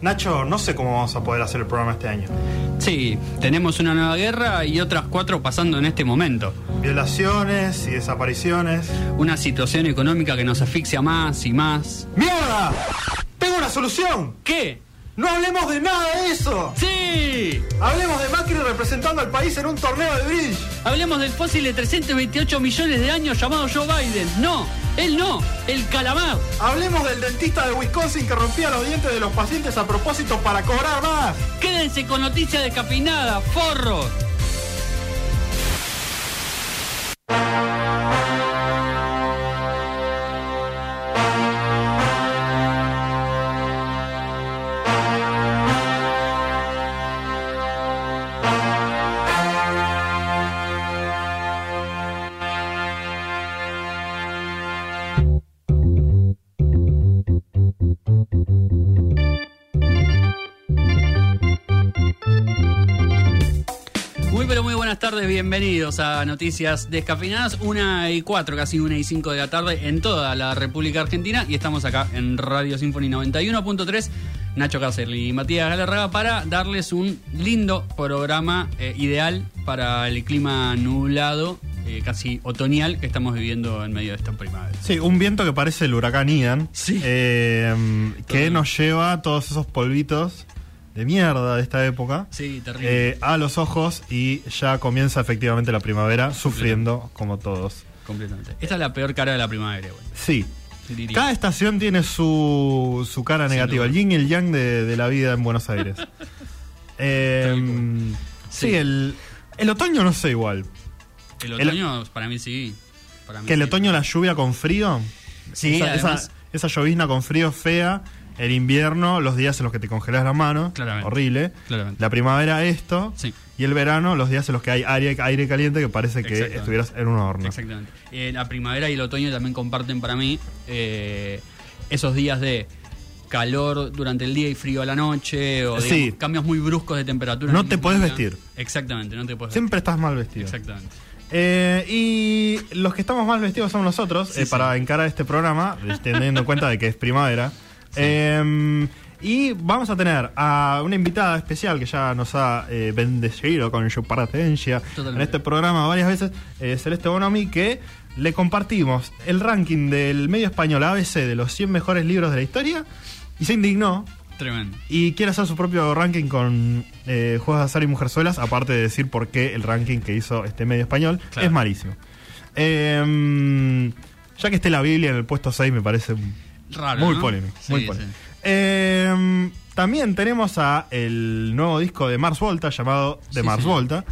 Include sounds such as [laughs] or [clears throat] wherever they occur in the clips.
Nacho, no sé cómo vamos a poder hacer el programa este año. Sí, tenemos una nueva guerra y otras cuatro pasando en este momento. Violaciones y desapariciones. Una situación económica que nos asfixia más y más. ¡Mierda! ¡Tengo una solución! ¿Qué? ¡No hablemos de nada de eso! ¡Sí! Hablemos de Macri representando al país en un torneo de bridge. Hablemos del fósil de 328 millones de años llamado Joe Biden. No, él no, el calamar. Hablemos del dentista de Wisconsin que rompía los dientes de los pacientes a propósito para cobrar más. Quédense con noticias descafeinadas, forros. Bienvenidos a Noticias Descafeinadas, una y cuatro, casi una y cinco de la tarde en toda la República Argentina y estamos acá en Radio Symphony 91.3, Nacho Cáceres y Matías Galarraga para darles un lindo programa eh, ideal para el clima nublado, eh, casi otoñal que estamos viviendo en medio de esta primavera. Sí, un viento que parece el huracán Ian. Sí. eh, que nos lleva todos esos polvitos de mierda de esta época. Sí, terrible. eh, a los ojos y ya comienza efectivamente la primavera, sufriendo como todos. completamente. Esta es la peor cara de la primavera, bueno, Sí. diría. Cada estación tiene su, su cara Sin negativa, el yin y el yang de, de la vida en Buenos Aires. [laughs] Eh, sí, Sí. el, el otoño no sé igual. El el- otoño, para mí sí. Para mí Que el otoño la lluvia con frío. Sí, esa, esa- esa llovizna con frío fea. El invierno, los días en los que te congelas la mano. Claramente. Horrible. Claramente. La primavera, esto. Sí. Y el verano, los días en los que hay aire, aire caliente que parece que estuvieras en un horno. Exactamente. Eh, la primavera y el otoño también comparten para mí eh, esos días de calor durante el día y frío a la noche o Sí. digamos, cambios muy bruscos de temperatura. No te día. vestir. Exactamente, no te puedes Siempre estás mal vestido. Exactamente. Eh, y los que estamos más vestidos somos nosotros Sí, eh, sí. para encarar este programa, eh, teniendo en cuenta de que es primavera. Eh, y vamos a tener a una invitada especial que ya nos ha eh, bendecido con su presencia en este programa varias veces, eh, Celeste Bonomi, que le compartimos el ranking del medio español ABC de los 100 mejores libros de la historia y se indignó Tremendo. y quiere hacer su propio ranking con eh, Juegos de Azar y Mujerzuelas, aparte de decir por qué el ranking que hizo este medio español Claro. es malísimo. Eh, ya que esté la Biblia en el puesto 6 me parece Raro. muy ¿no? polémico. Muy sí. polémico. Eh, también tenemos a el nuevo disco de Mars Volta llamado De Sí, Mars señor. Volta.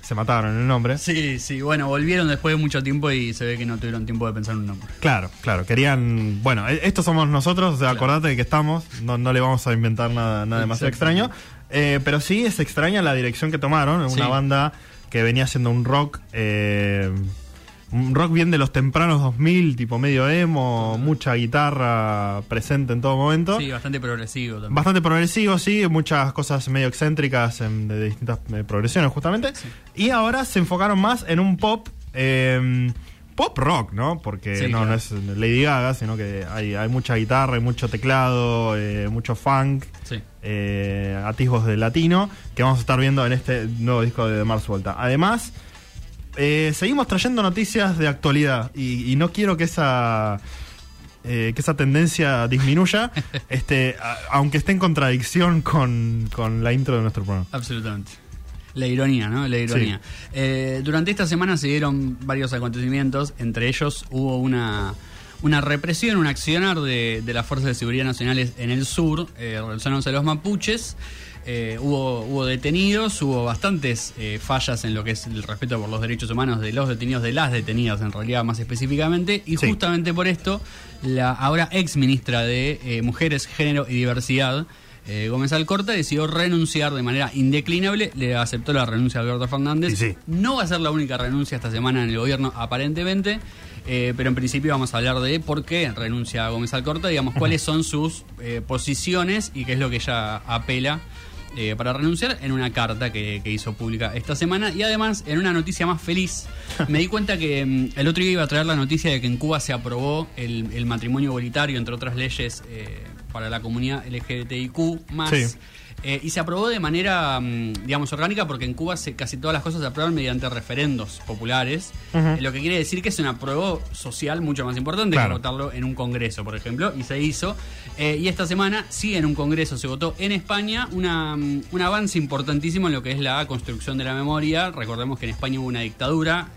Se mataron el nombre. Sí, sí, bueno, volvieron después de mucho tiempo y se ve que no tuvieron tiempo de pensar un nombre. Claro, claro, querían. Bueno, e- estos somos nosotros, o sea, acordate de que estamos, no, no le vamos a inventar nada, nada demasiado extraño. Eh, pero sí es extraña la dirección que tomaron, una banda que venía haciendo un rock. eh, un rock bien de los tempranos 2000, tipo medio emo, mucha guitarra presente en todo momento. Sí, bastante progresivo también. Bastante progresivo, sí, muchas cosas medio excéntricas en- de distintas eh, progresiones, justamente. Sí. Y ahora se enfocaron más en un pop. eh, pop rock, ¿no? Porque Sí, no, claro. no es Lady Gaga, sino que hay, hay mucha guitarra, hay mucho teclado, eh, mucho funk, Sí. eh, atisbos de latino, que vamos a estar viendo en este nuevo disco de Mars Volta. Además, eh, seguimos trayendo noticias de actualidad y, y no quiero que esa eh, que esa tendencia disminuya, [laughs] este, a- aunque esté en contradicción con, con la intro de nuestro programa. Absolutamente. La ironía, ¿no? La ironía. Eh, durante esta semana se dieron varios acontecimientos, entre ellos hubo una, una represión, un accionar de, de las Fuerzas de Seguridad Nacionales en el sur, eh, relacionándose a los mapuches. Eh, hubo, hubo detenidos, hubo bastantes eh, fallas en lo que es el respeto por los derechos humanos de los detenidos, de las detenidas en realidad más específicamente, y Sí. justamente por esto, la ahora ex ministra de eh, Mujeres, Género y Diversidad, Gómez Alcorta decidió renunciar de manera indeclinable, le aceptó la renuncia a Alberto Fernández. Sí. No va a ser la única renuncia esta semana en el gobierno, aparentemente, eh, pero en principio vamos a hablar de por qué renuncia a Gómez Alcorta, digamos, cuáles son sus eh, posiciones y qué es lo que ella apela. Eh, para renunciar en una carta que, que hizo pública esta semana y además en una noticia más feliz me di cuenta que mm, el otro día iba a traer la noticia de que en Cuba se aprobó el, el matrimonio igualitario entre otras leyes eh, para la comunidad LGBTIQ más. Eh, y se aprobó de manera, mm, digamos, orgánica porque en Cuba se, casi todas las cosas se aprueban mediante referendos populares, eh, lo que quiere decir que es un apruebo social mucho más importante Claro. que votarlo en un congreso, por ejemplo, y se hizo. Eh, y esta semana, sí, en un congreso se votó en España una, mm, un avance importantísimo en lo que es la construcción de la memoria. Recordemos que en España hubo una dictadura.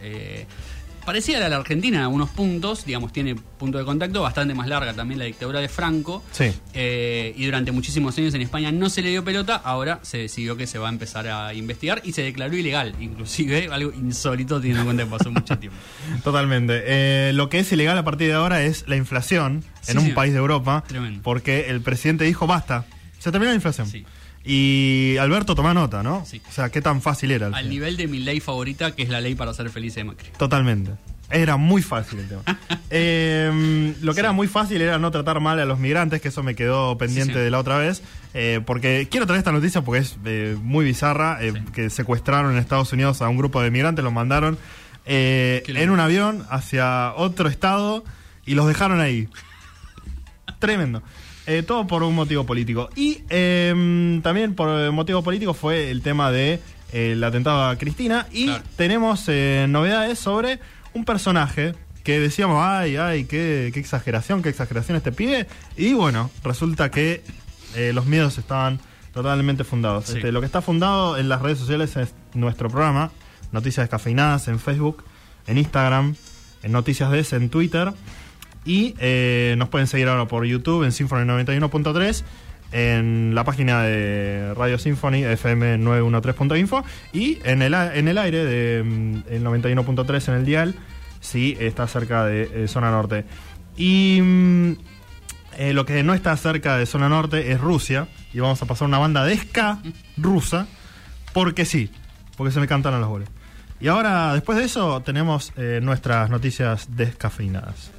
Parecida a la Argentina en algunos puntos, digamos, tiene punto de contacto bastante más larga también la dictadura de Franco. Sí. Eh, y durante muchísimos años en España no se le dio pelota, ahora se decidió que se va a empezar a investigar y se declaró ilegal, inclusive [laughs] algo insólito teniendo en cuenta que pasó mucho tiempo. [laughs] Totalmente. Eh, lo que es ilegal a partir de ahora es la inflación Sí, en un país de Europa. Tremendo. Porque el presidente dijo basta. Se terminó la inflación. Sí. Y Alberto toma nota, ¿no? Sí. O sea, qué tan fácil era. al nivel de mi ley favorita, que es la ley para ser feliz de Macri. Totalmente. Era muy fácil el tema. [laughs] Eh, lo que era muy fácil era no tratar mal a los migrantes, que eso me quedó pendiente Sí, sí. de la otra vez. eh, porque quiero traer esta noticia porque es eh, muy bizarra. eh. Que secuestraron en Estados Unidos a un grupo de migrantes, los mandaron en un avión hacia otro estado y los dejaron ahí. [laughs] Tremendo. Eh, todo por un motivo político. Y eh, también por eh, motivo político fue el tema de eh, el atentado a Cristina. Y Claro. tenemos eh, novedades sobre un personaje que decíamos, ay, ay, qué, qué exageración, qué exageración este pibe. Y bueno, resulta que eh, los miedos estaban totalmente fundados. Sí. Este, lo que está fundado en las redes sociales es nuestro programa, Noticias Descafeinadas en Facebook, en Instagram, en Noticias DS en Twitter. Y eh, nos pueden seguir ahora por YouTube en Symphony 91.3, en la página de Radio Symphony, FM 913.info, y en el, en el aire de mm, el 91.3 en el dial, si está cerca de eh, Zona Norte. Y mm, eh, lo que no está cerca de Zona Norte es Rusia, y vamos a pasar una banda de ska rusa, porque sí, porque se me cantaron los bolos. Y ahora, después de eso, tenemos nuestras noticias descafeinadas.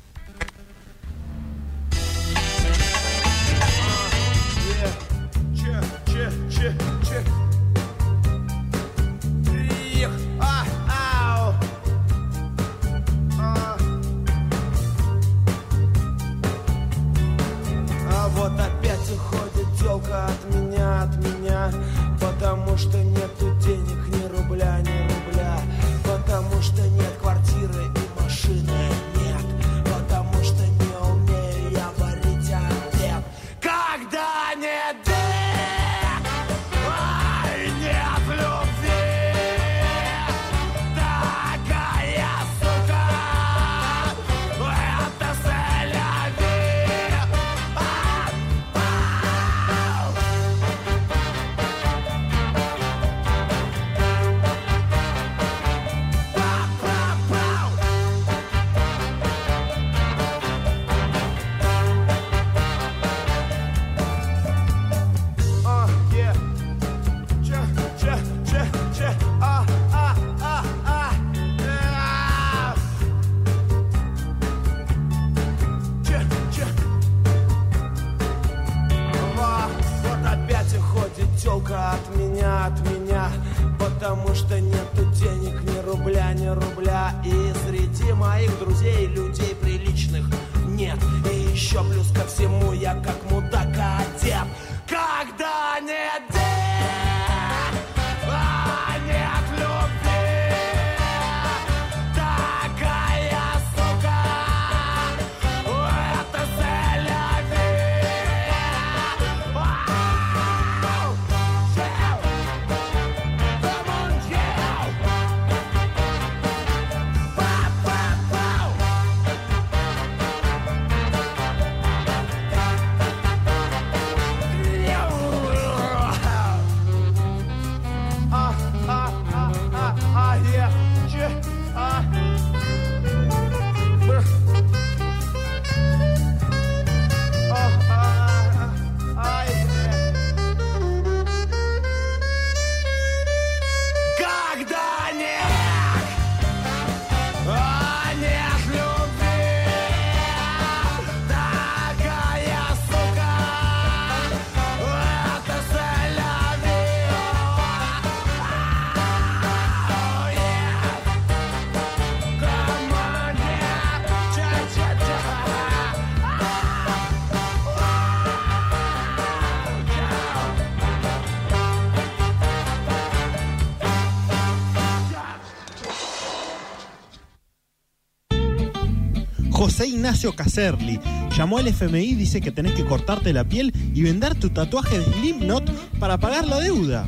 Ignacio Caserli. Llamó al FMI, dice que tenés que cortarte la piel y vender tu tatuaje de Slipknot para pagar la deuda.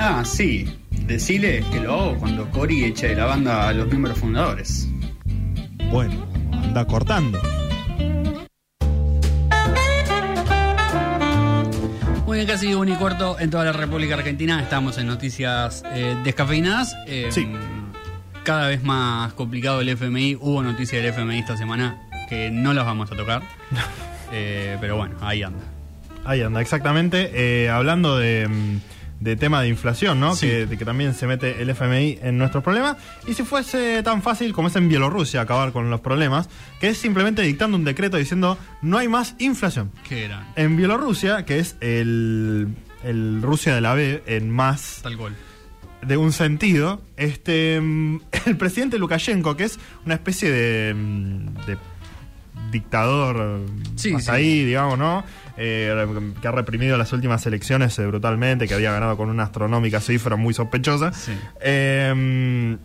Ah, sí. Decile que lo hago cuando Cory eche de la banda a los miembros fundadores. Bueno, anda cortando. Muy bien, casi un y cuarto en toda la República Argentina. Estamos en noticias eh, descafeinadas. Eh, Sí. Cada vez más complicado el FMI. Hubo noticias del FMI esta semana que no las vamos a tocar. [laughs] Eh, pero bueno, ahí anda. Ahí anda, exactamente. Eh, hablando de, de tema de inflación, ¿no? Sí. Que, de que también se mete el FMI en nuestros problemas. Y si fuese tan fácil como es en Bielorrusia acabar con los problemas, que es simplemente dictando un decreto diciendo no hay más inflación. ¿Qué eran? En Bielorrusia, que es el, el Rusia de la B en más Tal cual. de un sentido, este mm, [laughs] el presidente Lukashenko, que es una especie de, mm, de dictador Sí, hasta sí. ahí, digamos, ¿no? Eh, que ha reprimido las últimas elecciones eh, brutalmente, que había ganado con una astronómica cifra muy sospechosa. Sí. Eh,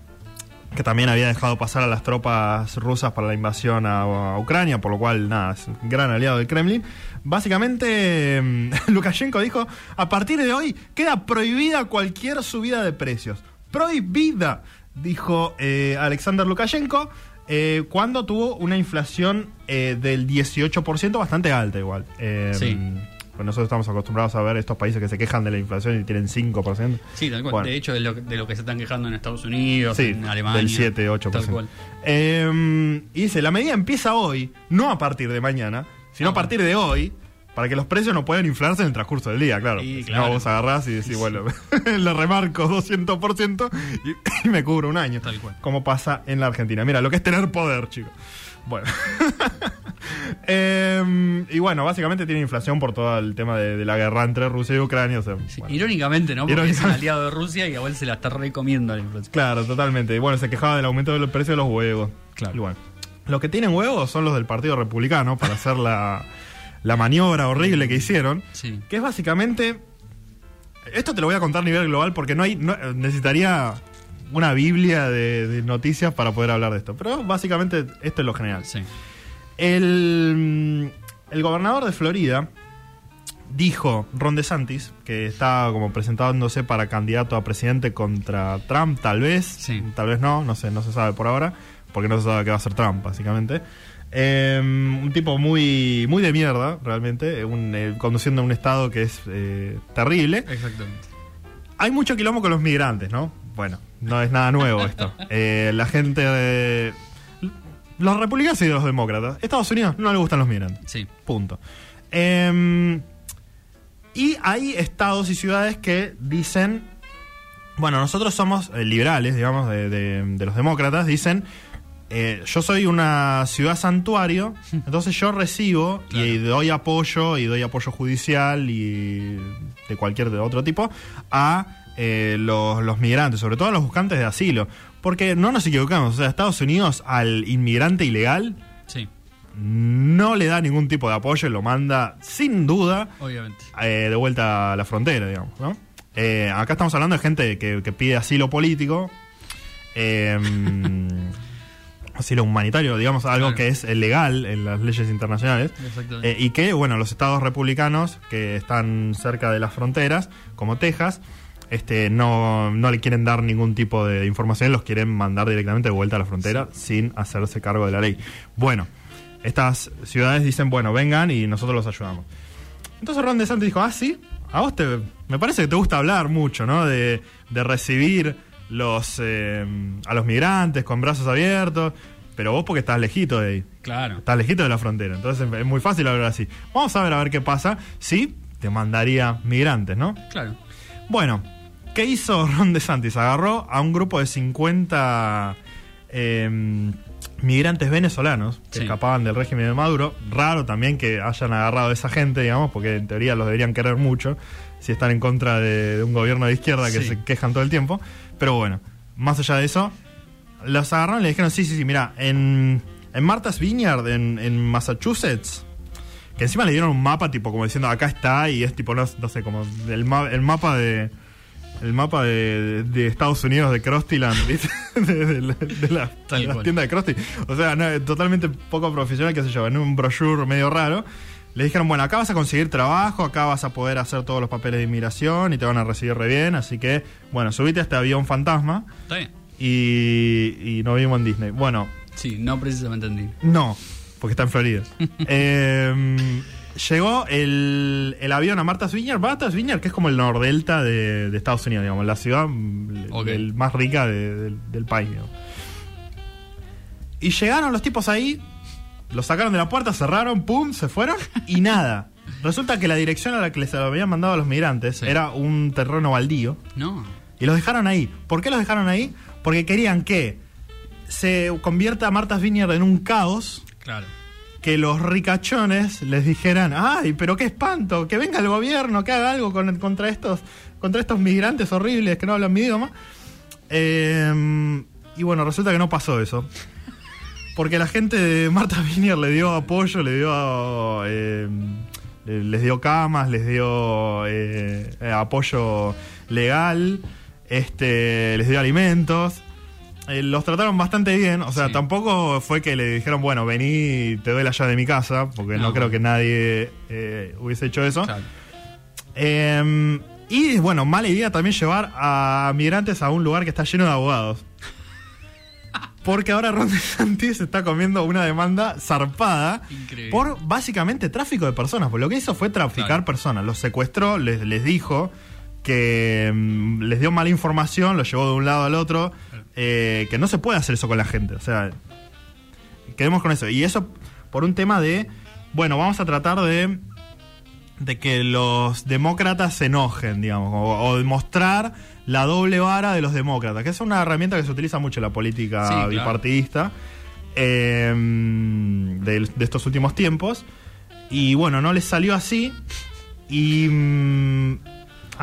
que también había dejado pasar a las tropas rusas para la invasión a, a Ucrania, por lo cual, nada, es un gran aliado del Kremlin. Básicamente, mm, [laughs] Lukashenko dijo, a partir de hoy queda prohibida cualquier subida de precios. Prohibida, dijo eh, Alexander Lukashenko, eh, cuando tuvo una inflación eh, del 18%, bastante alta igual. Eh, Sí. Pues nosotros estamos acostumbrados a ver estos países que se quejan de la inflación y tienen 5%. Sí, tal cual. Bueno. De hecho, de lo, de lo que se están quejando en Estados Unidos, Sí, en Alemania. del 7, 8%. Tal cual. Eh, y dice, la medida empieza hoy, no a partir de mañana, sino Ah, a partir de hoy, para que los precios no puedan inflarse en el transcurso del día, claro. Sí, claro. No, vos agarrás y decís, bueno, [laughs] le remarco 200% y, y me cubro un año. Tal cual. Como pasa en la Argentina. Mira, lo que es tener poder, chicos. Bueno. [laughs] Eh, y bueno, básicamente tiene inflación por todo el tema de, de la guerra entre Rusia y Ucrania. o sea, Sí, bueno. Irónicamente, ¿no? Porque es un Irónicamente. aliado de Rusia y a él se la está recomiendo la inflación. Claro, totalmente. Y bueno, se quejaba del aumento del precio de los huevos. Claro. Y bueno, los que tienen huevos son los del Partido Republicano para hacer la, la maniobra horrible que hicieron. Sí. Que es básicamente. Esto te lo voy a contar a nivel global porque no hay. no- necesitaría una biblia de, de noticias para poder hablar de esto. Pero básicamente esto es lo general. Sí. El, el gobernador de Florida dijo, Ron DeSantis, que está como presentándose para candidato a presidente contra Trump, tal vez, Sí. tal vez no, no sé, no se sabe por ahora, porque no se sabe qué va a hacer Trump, básicamente. Eh, un tipo muy, muy de mierda, realmente, un, eh, conduciendo un estado que es eh, terrible. Exactamente. Hay mucho quilombo con los migrantes, ¿no? Bueno, no es nada nuevo esto. [laughs] Eh, la gente de... Los republicanos y los demócratas. Estados Unidos no le gustan los migrantes. Sí. Punto. Eh, y hay estados y ciudades que dicen, bueno, nosotros somos eh, liberales, digamos, de, de- de los demócratas, dicen, eh, yo soy una ciudad santuario, [laughs] entonces yo recibo y doy apoyo, y doy apoyo judicial y de cualquier de otro tipo, a eh, los, los migrantes, sobre todo a los buscantes de asilo. Porque no nos equivocamos, o sea, Estados Unidos al inmigrante ilegal Sí. no le da ningún tipo de apoyo y lo manda sin duda Obviamente. eh, de vuelta a la frontera, digamos, ¿no? Eh, acá estamos hablando de gente que, que pide asilo político, eh, [laughs] asilo humanitario, digamos, algo Claro. que es legal en las leyes internacionales. Eh, y que, bueno, los estados republicanos que están cerca de las fronteras, como Texas, este, no, no le quieren dar ningún tipo de información, los quieren mandar directamente de vuelta a la frontera sin hacerse cargo de la ley. Bueno, estas ciudades dicen, bueno, vengan y nosotros los ayudamos. Entonces Ron DeSantis dijo, ah, sí, a vos te, me parece que te gusta hablar mucho, ¿no? De, de recibir los, eh, a los migrantes con brazos abiertos, pero vos porque estás lejito de ahí. Claro. Estás lejito de la frontera, entonces es muy fácil hablar así. Vamos a ver a ver qué pasa si te mandaría migrantes, ¿no? Claro. Bueno, ¿qué hizo [laughs] Ron DeSantis? Agarró a un grupo de 50 eh, migrantes venezolanos que Sí. escapaban del régimen de Maduro. Raro también que hayan agarrado a esa gente, digamos, porque en teoría los deberían querer mucho si están en contra de, de un gobierno de izquierda que Sí. se quejan todo el tiempo. Pero bueno, más allá de eso, los agarraron y le dijeron, sí, sí, sí, mira, en, en Martha's Vineyard, en, en Massachusetts, que encima le dieron un mapa, tipo, como diciendo, acá está, y es tipo, no, no sé, como el, ma- el mapa de, el mapa de, de Estados Unidos de Krustyland, [laughs] ¿viste? De, de la, de la- Tal de las cual. tiendas de Krusty. O sea, no, totalmente poco profesional, qué sé yo, en un brochure medio raro. Le dijeron, bueno, acá vas a conseguir trabajo, acá vas a poder hacer todos los papeles de inmigración y te van a recibir re bien. Así que, bueno, subite a este avión fantasma Está bien. Y, y nos vimos en Disney. Bueno, Sí, no precisamente en Disney. no, porque está en Florida. [laughs] Eh, llegó el, el avión a Martha's Vineyard. Martha's Vineyard, que es como el nordelta de, de Estados Unidos, digamos, la ciudad mm, el más rica de- del, del país. digamos. Y llegaron los tipos ahí, los sacaron de la puerta, cerraron, pum, se fueron y nada. Resulta que la dirección a la que les habían mandado a los migrantes Sí. era un terreno baldío. No. Y los dejaron ahí. ¿Por qué los dejaron ahí? Porque querían que se convierta Martha's Vineyard en un caos Claro. que los ricachones les dijeran, ay, pero qué espanto, que venga el gobierno, que haga algo con, contra, estos, contra estos migrantes horribles que no hablan mi idioma. Eh, y bueno, resulta que no pasó eso. Porque la gente de Marta Vinier le dio apoyo, le dio. eh, le- les dio camas, les dio eh, eh, apoyo legal, este, les dio alimentos. Eh, los trataron bastante bien, o sea, Sí. tampoco fue que le dijeron, bueno, vení, te doy la llave de mi casa, porque no, No. creo que nadie eh, hubiese hecho eso. Claro. Eh, y bueno, mala idea también llevar a migrantes a un lugar que está lleno de abogados. [laughs] Porque ahora Ron DeSantis está comiendo una demanda zarpada Increíble. por básicamente tráfico de personas. Porque lo que hizo fue traficar Claro. personas. Los secuestró, les, les dijo que mm, les dio mala información, los llevó de un lado al otro. eh, que no se puede hacer eso con la gente. O sea, quedemos con eso. Y eso por un tema de, bueno, vamos a tratar de de que los demócratas se enojen, digamos, o, o de mostrar la doble vara de los demócratas, que es una herramienta que se utiliza mucho en la política Sí, claro. bipartidista eh, de, de estos últimos tiempos. Y bueno, no les salió así. Y mm,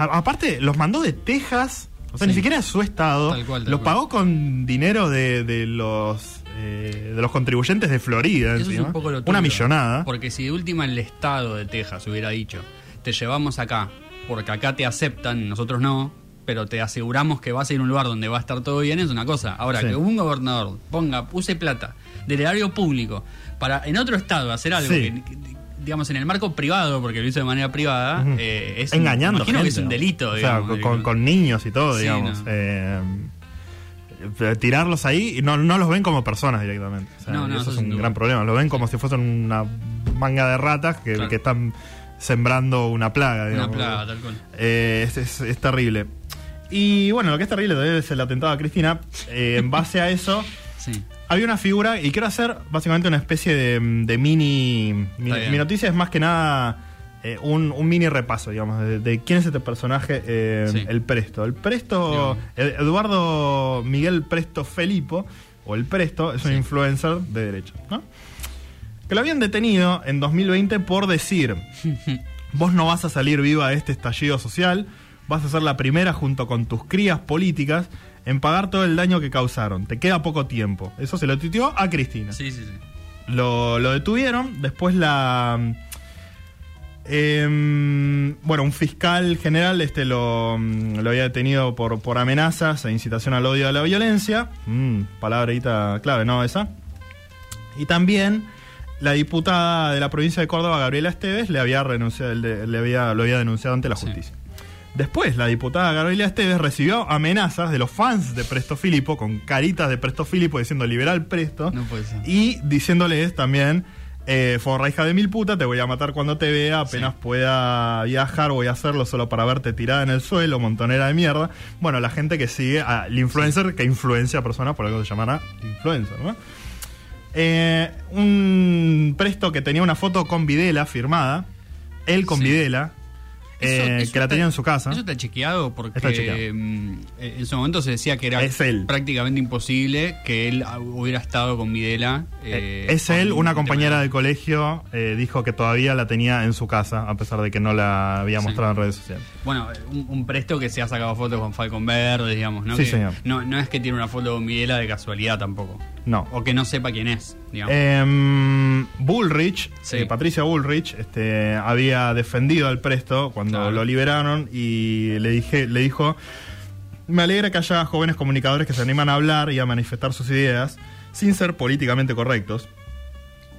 a- aparte, los mandó de Texas. O sea, Sí. ni siquiera es su estado. Tal cual, tal lo cual. pagó con dinero de, de los eh, de los contribuyentes de Florida. Eso es un poco lo Una turbio, millonada. Porque si de última el estado de Texas hubiera dicho, te llevamos acá, porque acá te aceptan, nosotros no, pero te aseguramos que vas a ir a un lugar donde va a estar todo bien, es una cosa. Ahora, Sí. que un gobernador ponga, use plata del erario público para en otro estado hacer algo Sí. que, digamos, en el marco privado, porque lo hizo de manera privada, Ujú. eh, es un- engañando imagino que gente, es un delito, o sea, digamos, con, con niños y todo Sí, digamos no. Eh, tirarlos ahí y no, no los ven como personas directamente O sea, No, no, eso es un gran problema los ven como si fuesen una manga de ratas que, Claro. que están sembrando una plaga Una digamos. plaga, tal cual. Eh, es, es- es terrible y bueno lo que es terrible todavía es el atentado a Cristina Eh, en base a eso [laughs] Sí. Había una figura y quiero hacer básicamente una especie de, de mini. Mi, noticia es más que nada eh, un, un mini repaso, digamos, de, de quién es este personaje, eh, Sí. el Presto. El Presto, Ed- Eduardo Miguel Presto Felipo, o el Presto, es un Sí. influencer de derecha, ¿no? Que lo habían detenido en 2020 por decir: [laughs] Vos no vas a salir viva de este estallido social, vas a ser la primera junto con tus crías políticas en pagar todo el daño que causaron. Te queda poco tiempo. Eso se lo tuiteó a Cristina. Sí, sí, sí. Lo, lo detuvieron, después la... em, bueno, un fiscal general este lo, lo había detenido por, por amenazas e incitación al odio y a la violencia. Mm, palabrita clave, ¿no? Esa. Y también la diputada de la provincia de Córdoba, Gabriela Esteves, le había renunciado, le, le había, lo había denunciado ante la Sí. Después, la diputada Gabriela Esteves recibió amenazas de los fans de Presto Filipo, con caritas de Presto Filipo diciendo liberal Presto, No puede ser. y diciéndoles también, eh, forra hija de mil puta, te voy a matar cuando te vea, apenas pueda viajar, voy a hacerlo solo para verte tirada en el suelo, montonera de mierda. Bueno, la gente que sigue al influencer que influencia a personas, por algo se llamará influencer, ¿no? Eh, un presto que tenía una foto con Videla firmada, él con Sí. Videla, Eso- eh, eso que la está- tenía en su casa. Eso está chequeado porque Está chequeado. eh, en su momento se decía que era prácticamente imposible que él hubiera estado con Videla. Eh, eh, es él, un una compañera de- del colegio, eh, dijo que todavía la tenía en su casa, a pesar de que no la había Sí. mostrado en redes sociales. Bueno, un, un presto que se ha sacado fotos con Falcon Verde, digamos, ¿no? Sí, Que señor. No, no es que tiene una foto con Videla de casualidad tampoco. No. O que no sepa quién es, digamos. Em, Bullrich, Sí. eh, Patricia Bullrich, este, había defendido al Presto cuando Claro. lo liberaron y le dije, le dijo, me alegra que haya jóvenes comunicadores que se animan a hablar y a manifestar sus ideas sin ser políticamente correctos.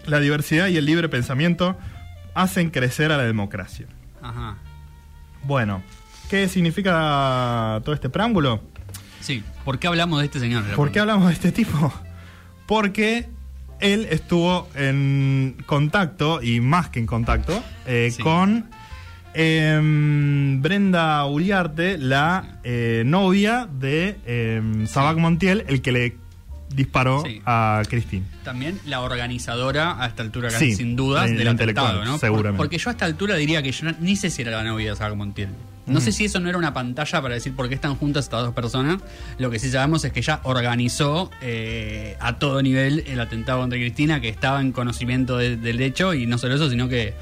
La diversidad y el libre pensamiento hacen crecer a la democracia. Ajá. Bueno, ¿qué significa todo este preámbulo? Sí. ¿Por qué hablamos de este señor? ¿Por qué hablamos de este tipo? Porque él estuvo en contacto, y más que en contacto, eh, Sí. con em, Brenda Uliarte, la eh, novia de em, Sabac Montiel, el que le disparó Sí. a Cristín. También la organizadora a esta altura, Sí, sin dudas, del atentado, ¿no? Seguramente. Porque yo a esta altura diría que yo ni sé si era la novia de Saga Montiel. No sé si eso no era una pantalla para decir por qué están juntas estas dos personas. Lo que sí sabemos es que ella organizó eh, a todo nivel el atentado contra Cristina, que estaba en conocimiento de- del hecho, y no solo eso, sino que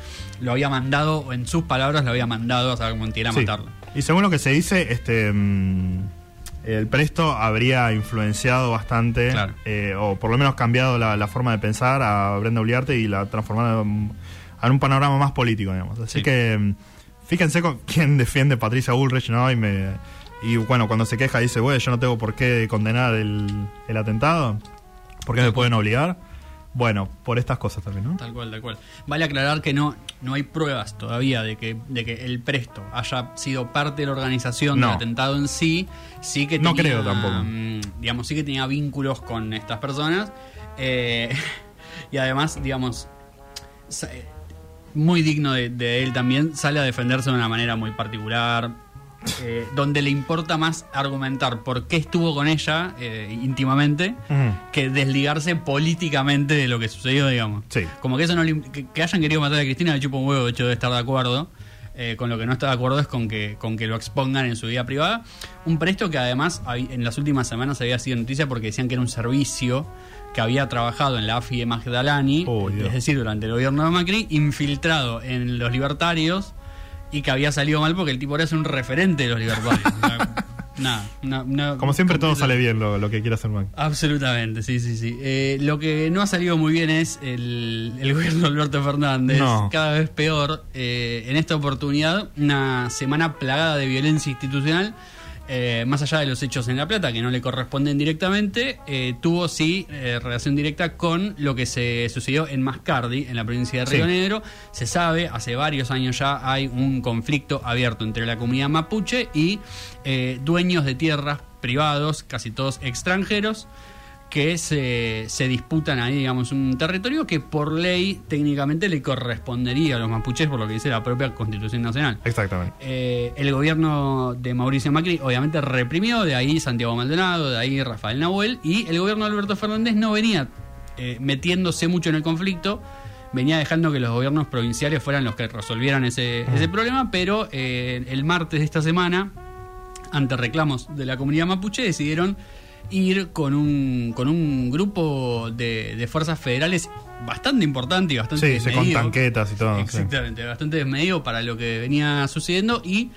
lo había mandado, o en sus palabras, lo había mandado a Montiel a matarlo. Y según lo que se dice, este mm, el Presto habría influenciado bastante, Claro. eh, o por lo menos cambiado la, la forma de pensar a Brenda Uliarte y la transformado en, en un panorama más político, digamos. Así Sí. que mm, fíjense con quién defiende Patricia Bullrich, ¿no? Y, me, y bueno, cuando se queja dice, bueno, yo no tengo por qué condenar el, el atentado, ¿por qué me pueden obligar? Bueno, por estas cosas también, ¿no? Tal cual, tal cual. Vale aclarar que no, no hay pruebas todavía de que, de que el Presto haya sido parte de la organización No. del atentado en sí. Sí que No tenía, creo tampoco. mm, Digamos, sí que tenía vínculos con estas personas. eh, [laughs] y además, digamos, muy digno de, de él también, sale a defenderse de una manera muy particular. eh, donde le importa más argumentar por qué estuvo con ella eh, íntimamente que desligarse políticamente de lo que sucedió, digamos. Sí. Como que eso no le- que, que hayan querido matar a Cristina le chupa un huevo, de hecho de estar de acuerdo. Eh, con lo que no está de acuerdo es con que, con que lo expongan en su vida privada. Un presto que además en las últimas semanas había sido noticia porque decían que era un servicio que había trabajado en la AFI de Magdalani, Oh, es decir, durante el gobierno de Macri, infiltrado en los libertarios y que había salido mal porque el tipo era un referente de los libertarios. [laughs] O sea, nada, no- no- Como siempre todo sale bien lo, lo que quiere hacer Macri. Absolutamente, sí, sí, sí. Eh, lo que no ha salido muy bien es el, el [laughs] gobierno de Alberto Fernández, No. cada vez peor. Eh, en esta oportunidad, una semana plagada de violencia institucional, eh, más allá de los hechos en La Plata, que no le corresponden directamente, eh, tuvo sí eh, relación directa con lo que se sucedió en Mascardi, en la provincia de Río Sí. Negro. Se sabe, hace varios años ya hay un conflicto abierto entre la comunidad mapuche y dueños de tierras privados, casi todos extranjeros, que se, se disputan ahí, digamos, un territorio que por ley técnicamente le correspondería a los mapuches por lo que dice la propia Constitución Nacional. Exactamente. Eh, el gobierno de Mauricio Macri obviamente reprimió, de ahí Santiago Maldonado, de ahí Rafael Nahuel, y el gobierno de Alberto Fernández no venía eh, metiéndose mucho en el conflicto, venía dejando que los gobiernos provinciales fueran los que resolvieran ese, ese problema, pero eh, el martes de esta semana, ante reclamos de la comunidad mapuche, decidieron ir con un, con un grupo de, de fuerzas federales bastante importante y bastante Sí, sí, con desmedido. tanquetas y todo. sí. Exactamente, bastante desmedido para lo que venía sucediendo y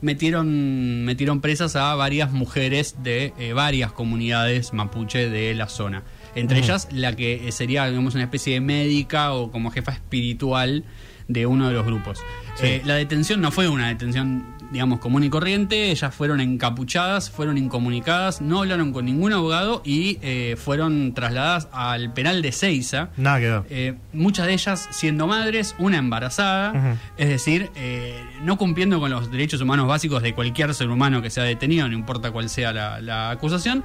metieron, metieron presas a varias mujeres de eh, varias comunidades mapuche de la zona. Entre ellas la que sería digamos, una especie de médica o como jefa espiritual de uno de los grupos. Sí. Eh, la detención no fue una detención, digamos, común y corriente. Ellas fueron encapuchadas, fueron incomunicadas, no hablaron con ningún abogado y eh, fueron trasladadas al penal de Ceiza. Nada quedó. Eh, muchas de ellas siendo madres, una embarazada, es decir, eh, no cumpliendo con los derechos humanos básicos de cualquier ser humano que sea detenido, no importa cuál sea la, la acusación.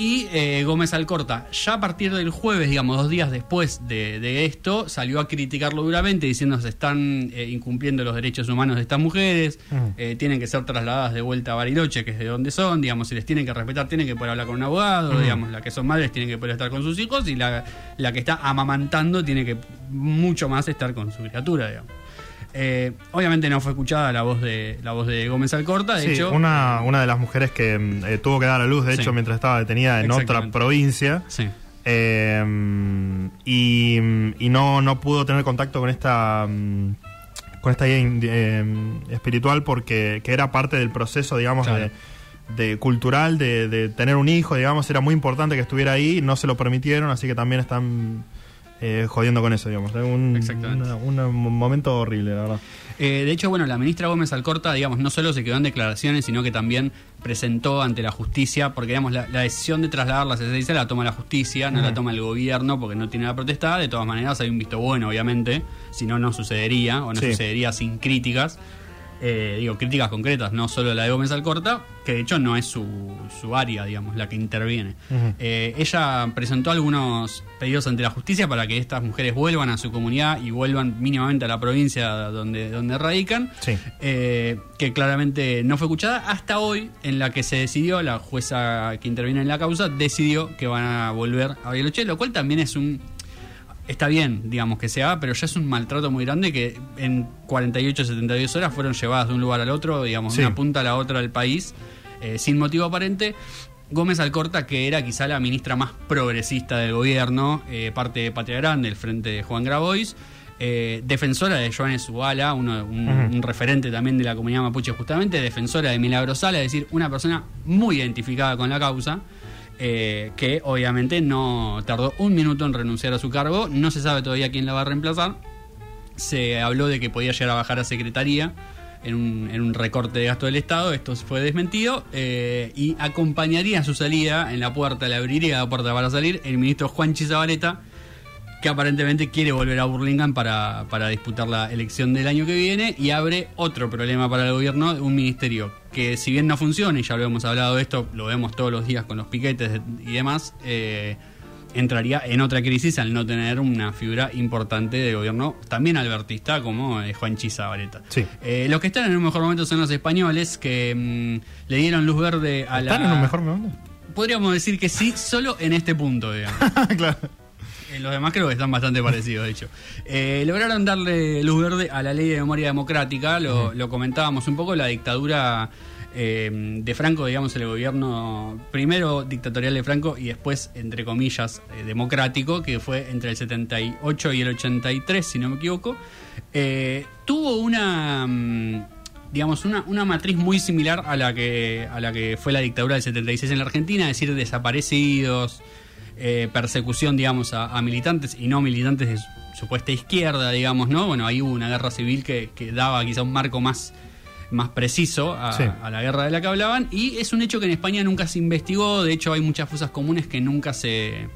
Y eh, Gómez Alcorta, ya a partir del jueves, digamos, dos días después de, de esto, salió a criticarlo duramente, diciendo se están eh, incumpliendo los derechos humanos de estas mujeres, Ujú. eh, tienen que ser trasladadas de vuelta a Bariloche, que es de donde son, digamos, si les tienen que respetar, tienen que poder hablar con un abogado, Ujú. digamos, la que son madres tienen que poder estar con sus hijos y la, la que está amamantando tiene que mucho más estar con su criatura, digamos. Eh, obviamente no fue escuchada la voz de la voz de Gómez Alcorta, de Sí, hecho, una, una de las mujeres que mm, eh, tuvo que dar a luz, de Sí. hecho, mientras estaba detenida en otra provincia. sí, eh, y, y no, no pudo tener contacto con esta mm, con esta guía eh, espiritual porque que era parte del proceso, digamos, Claro. de, de cultural de, de tener un hijo, digamos, era muy importante que estuviera ahí, no se lo permitieron, así que también están eh, jodiendo con eso, digamos. Un, Exactamente. una- un momento horrible, la verdad. Eh, de hecho, bueno, la ministra Gómez Alcorta, digamos, no solo se quedó en declaraciones, sino que también presentó ante la justicia, porque digamos, la, la decisión de trasladar la CCIC la toma la justicia, no la toma el gobierno, porque no tiene la protestada. De todas maneras, hay un visto bueno, obviamente, si no, no sucedería, o no Sí. sucedería sin críticas. Eh, digo, críticas concretas, no solo la de Gómez Alcorta, que de hecho no es su, su área, digamos, la que interviene. Eh, ella presentó algunos pedidos ante la justicia para que estas mujeres vuelvan a su comunidad y vuelvan mínimamente a la provincia donde, donde radican, Sí. eh, que claramente no fue escuchada hasta hoy, en la que se decidió, la jueza que interviene en la causa decidió que van a volver a Bariloche, lo cual también es un... Está bien, digamos, que se haga, pero ya es un maltrato muy grande que en 48, 72 horas fueron llevadas de un lugar al otro, digamos, Sí. de una punta a la otra del país, eh, sin motivo aparente. Gómez Alcorta, que era quizá la ministra más progresista del gobierno, eh, parte de Patria Grande, el frente de Juan Grabois, eh, defensora de Joanes Subala, uno, un, un referente también de la comunidad mapuche justamente, defensora de Milagro Sala, es decir, una persona muy identificada con la causa, eh, que obviamente no tardó un minuto en renunciar a su cargo, no se sabe todavía quién la va a reemplazar, se habló de que podía llegar a bajar a secretaría en un, recorte de gasto del Estado, esto fue desmentido, eh, y acompañaría su salida. En la puerta, le abriría la puerta para salir el ministro Juan Chizabaleta, que aparentemente quiere volver a Burlingame para, para disputar la elección del año que viene y abre otro problema para el gobierno, un ministerio que si bien no funciona, y ya lo hemos hablado de esto, lo vemos todos los días con los piquetes y demás, eh, entraría en otra crisis al no tener una figura importante del gobierno, también albertista, como eh, Juan Chizabaleta. Sí. Eh, los que están en un mejor momento son los españoles, que mm, le dieron luz verde a la... ¿Están en un mejor momento? Podríamos decir que sí, solo en este punto, digamos. [laughs] claro. Eh, los demás creo que están bastante parecidos, de hecho. Eh, lograron darle luz verde a la ley de memoria democrática, lo, lo comentábamos un poco, la dictadura eh, de Franco, digamos, el gobierno primero dictatorial de Franco y después, entre comillas, eh, democrático, que fue entre el 78 y el 83, si no me equivoco, eh, tuvo una... mm, digamos, una, una matriz muy similar a la que a la que fue la dictadura del 76 en la Argentina, es decir, desaparecidos, eh, persecución, digamos, a, a militantes y no militantes de su- supuesta izquierda, digamos, ¿no? Bueno, ahí hubo una guerra civil que, que daba quizá un marco más, más preciso a, Sí. a la guerra de la que hablaban, y es un hecho que en España nunca se investigó, de hecho hay muchas fosas comunes que nunca se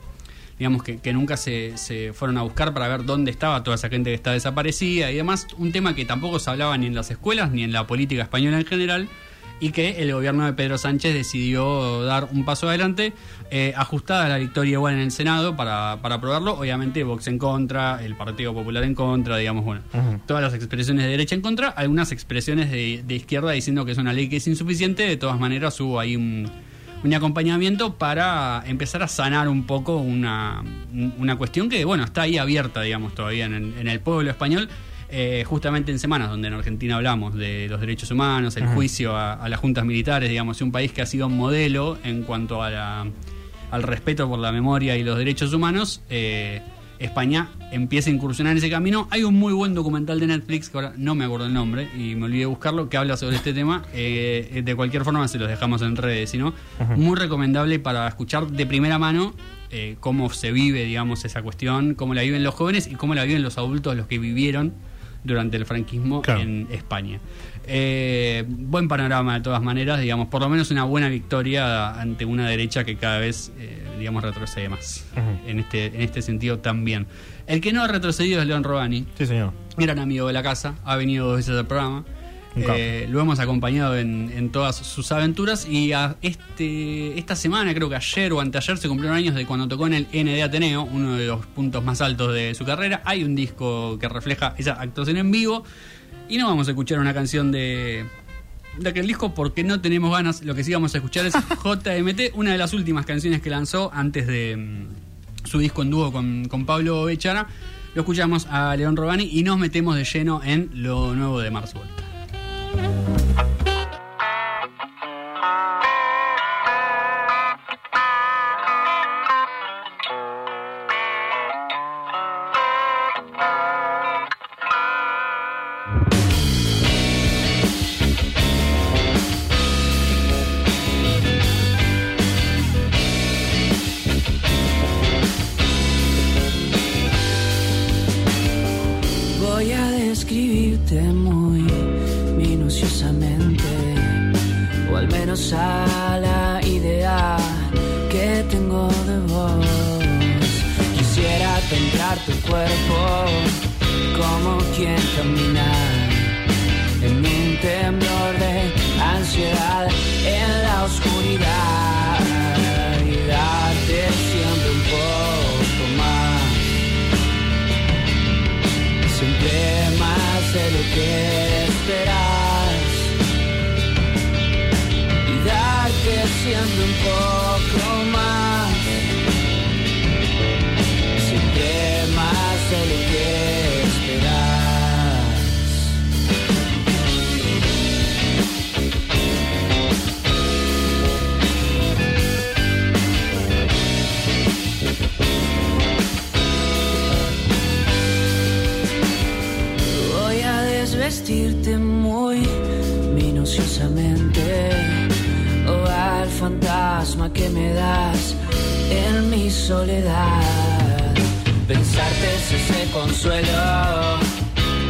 digamos que, que nunca se, se fueron a buscar para ver dónde estaba toda esa gente que está desaparecida y demás, un tema que tampoco se hablaba ni en las escuelas ni en la política española en general y que el gobierno de Pedro Sánchez decidió dar un paso adelante, eh, ajustada la victoria igual en el Senado para, para aprobarlo, obviamente Vox en contra, el Partido Popular en contra, digamos, bueno, todas las expresiones de derecha en contra, algunas expresiones de, de izquierda diciendo que es una ley que es insuficiente, de todas maneras hubo ahí un, un acompañamiento para empezar a sanar un poco una, una cuestión que, bueno, está ahí abierta, digamos, todavía en el pueblo español. Eh, justamente en semanas donde en Argentina hablamos de los derechos humanos, el juicio a, a las juntas militares, digamos, un país que ha sido un modelo en cuanto a la, al respeto por la memoria y los derechos humanos, eh, España empieza a incursionar en ese camino. Hay un muy buen documental de Netflix, que ahora no me acuerdo el nombre y me olvidé de buscarlo, que habla sobre este [laughs] tema. Eh, de cualquier forma, se los dejamos en redes, sino muy recomendable para escuchar de primera mano eh, cómo se vive, digamos, esa cuestión, cómo la viven los jóvenes y cómo la viven los adultos, los que vivieron durante el franquismo Claro. en España. Eh, buen panorama de todas maneras, digamos, por lo menos una buena victoria ante una derecha que cada vez, eh, digamos, retrocede más. En, este, en este sentido también. El que no ha retrocedido es León Robani, Sí, señor. gran amigo de la casa, ha venido dos veces al programa. Eh, lo hemos acompañado en, en todas sus aventuras y a este esta semana, creo que ayer o anteayer, se cumplieron años de cuando tocó en el ND Ateneo, uno de los puntos más altos de su carrera. Hay un disco que refleja esa actuación en vivo y no vamos a escuchar una canción de, de aquel disco porque no tenemos ganas. Lo que sí vamos a escuchar es [laughs] JMT, una de las últimas canciones que lanzó antes de mm, su disco en dúo con, con Pablo Bechara. Lo escuchamos a León Robani y nos metemos de lleno en lo nuevo de Mars Volta. Bye. Soledad. Pensarte es ese consuelo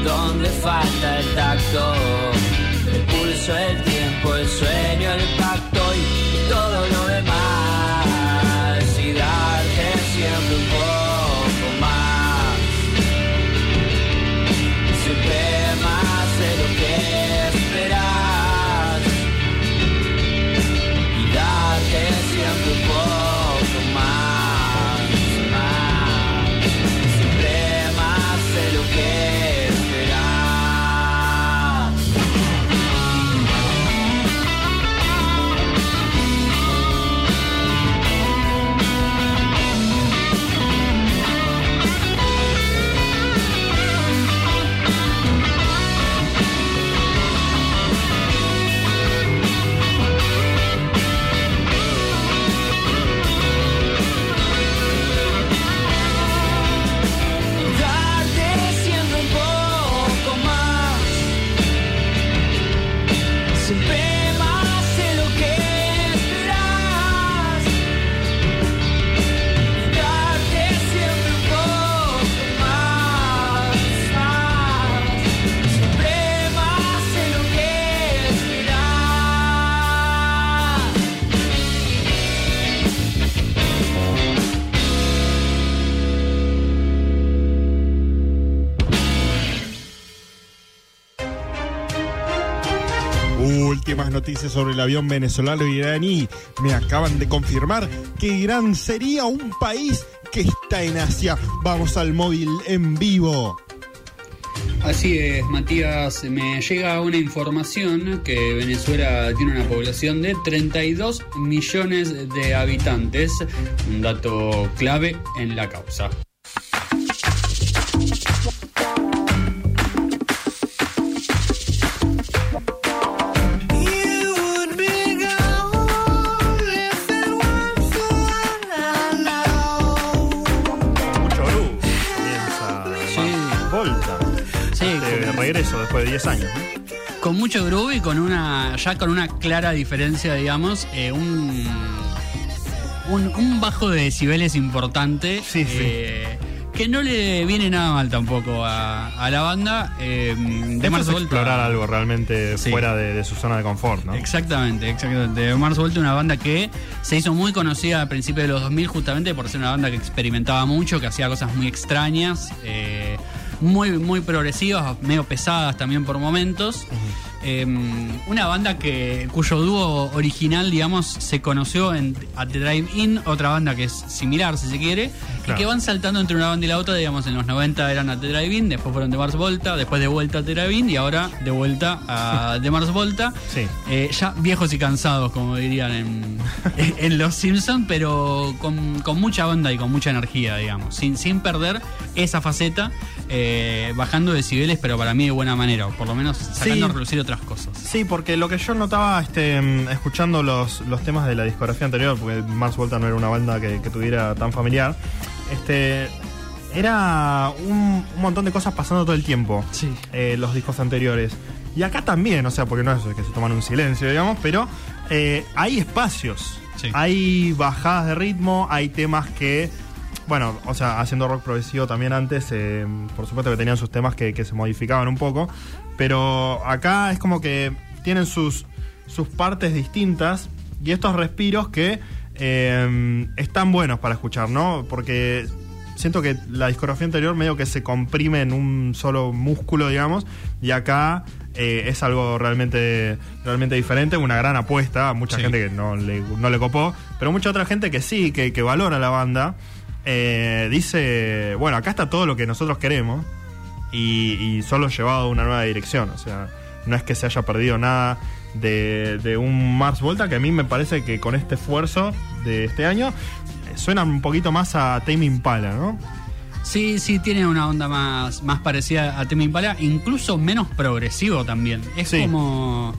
donde falta el tacto, el pulso, el tiempo, el sueño, el pacto Sobre el avión venezolano iraní. Me acaban de confirmar que Irán sería un país que está en Asia. Vamos al móvil en vivo. Así es, Matías, me llega una información que Venezuela tiene una población de 32 millones de habitantes, un dato clave en la causa. Regreso después de 10 años. con mucho groove y con una ya con una clara diferencia, digamos, eh, un, un un bajo de decibeles importante. Sí, sí. eh, que no le viene nada mal tampoco a, a la banda. eh, de Mars Volta. explorar algo realmente Sí. fuera de, de su zona de confort, ¿no? Exactamente, exactamente. Mars Volta, una banda que se hizo muy conocida a principios de los 2000 justamente por ser una banda que experimentaba mucho, que hacía cosas muy extrañas, eh, muy, muy progresivas, medio pesadas también por momentos. Eh, una banda que cuyo dúo original, digamos, se conoció en At the Drive-In, otra banda que es similar, si se quiere, Claro. y que van saltando entre una banda y la otra, digamos, en los 90 eran At the Drive-In, después fueron de Mars Volta, después de vuelta a The Drive-In y ahora de vuelta a The Mars Volta. Sí. Eh, ya viejos y cansados, como dirían en, [laughs] en Los Simpsons, pero con, con mucha onda y con mucha energía, digamos, sin, sin perder esa faceta, eh, bajando decibeles, pero para mí de buena manera, o por lo menos sacando Sí. a relucir otras cosas. Sí, porque lo que yo notaba este, mm, escuchando los, los temas de la discografía anterior, porque Mars Volta no era una banda que, que tuviera tan familiar, este era un, un montón de cosas pasando todo el tiempo. Sí. eh, los discos anteriores. Y acá también, o sea, porque no es que se toman un silencio, digamos, pero eh, hay espacios. Sí. Hay bajadas de ritmo, hay temas que. bueno, o sea, haciendo rock progresivo también antes, eh, por supuesto que tenían sus temas que, que se modificaban un poco, pero acá es como que tienen sus, sus partes distintas y estos respiros que eh, están buenos para escuchar, ¿no? Porque siento que la discografía anterior medio que se comprime en un solo músculo, digamos, y acá eh, es algo realmente, realmente diferente, una gran apuesta, a mucha Sí. gente que no le, no le copó, pero mucha otra gente que sí, que, que valora la banda, eh, dice, bueno, acá está todo lo que nosotros queremos y, y solo llevado a una nueva dirección, o sea, no es que se haya perdido nada de, de un Mars Volta, que a mí me parece que con este esfuerzo de este año eh, suena un poquito más a Tame Impala, ¿no? Sí, sí, tiene una onda más, más parecida a Tame Impala, incluso menos progresivo también. Es Sí. como.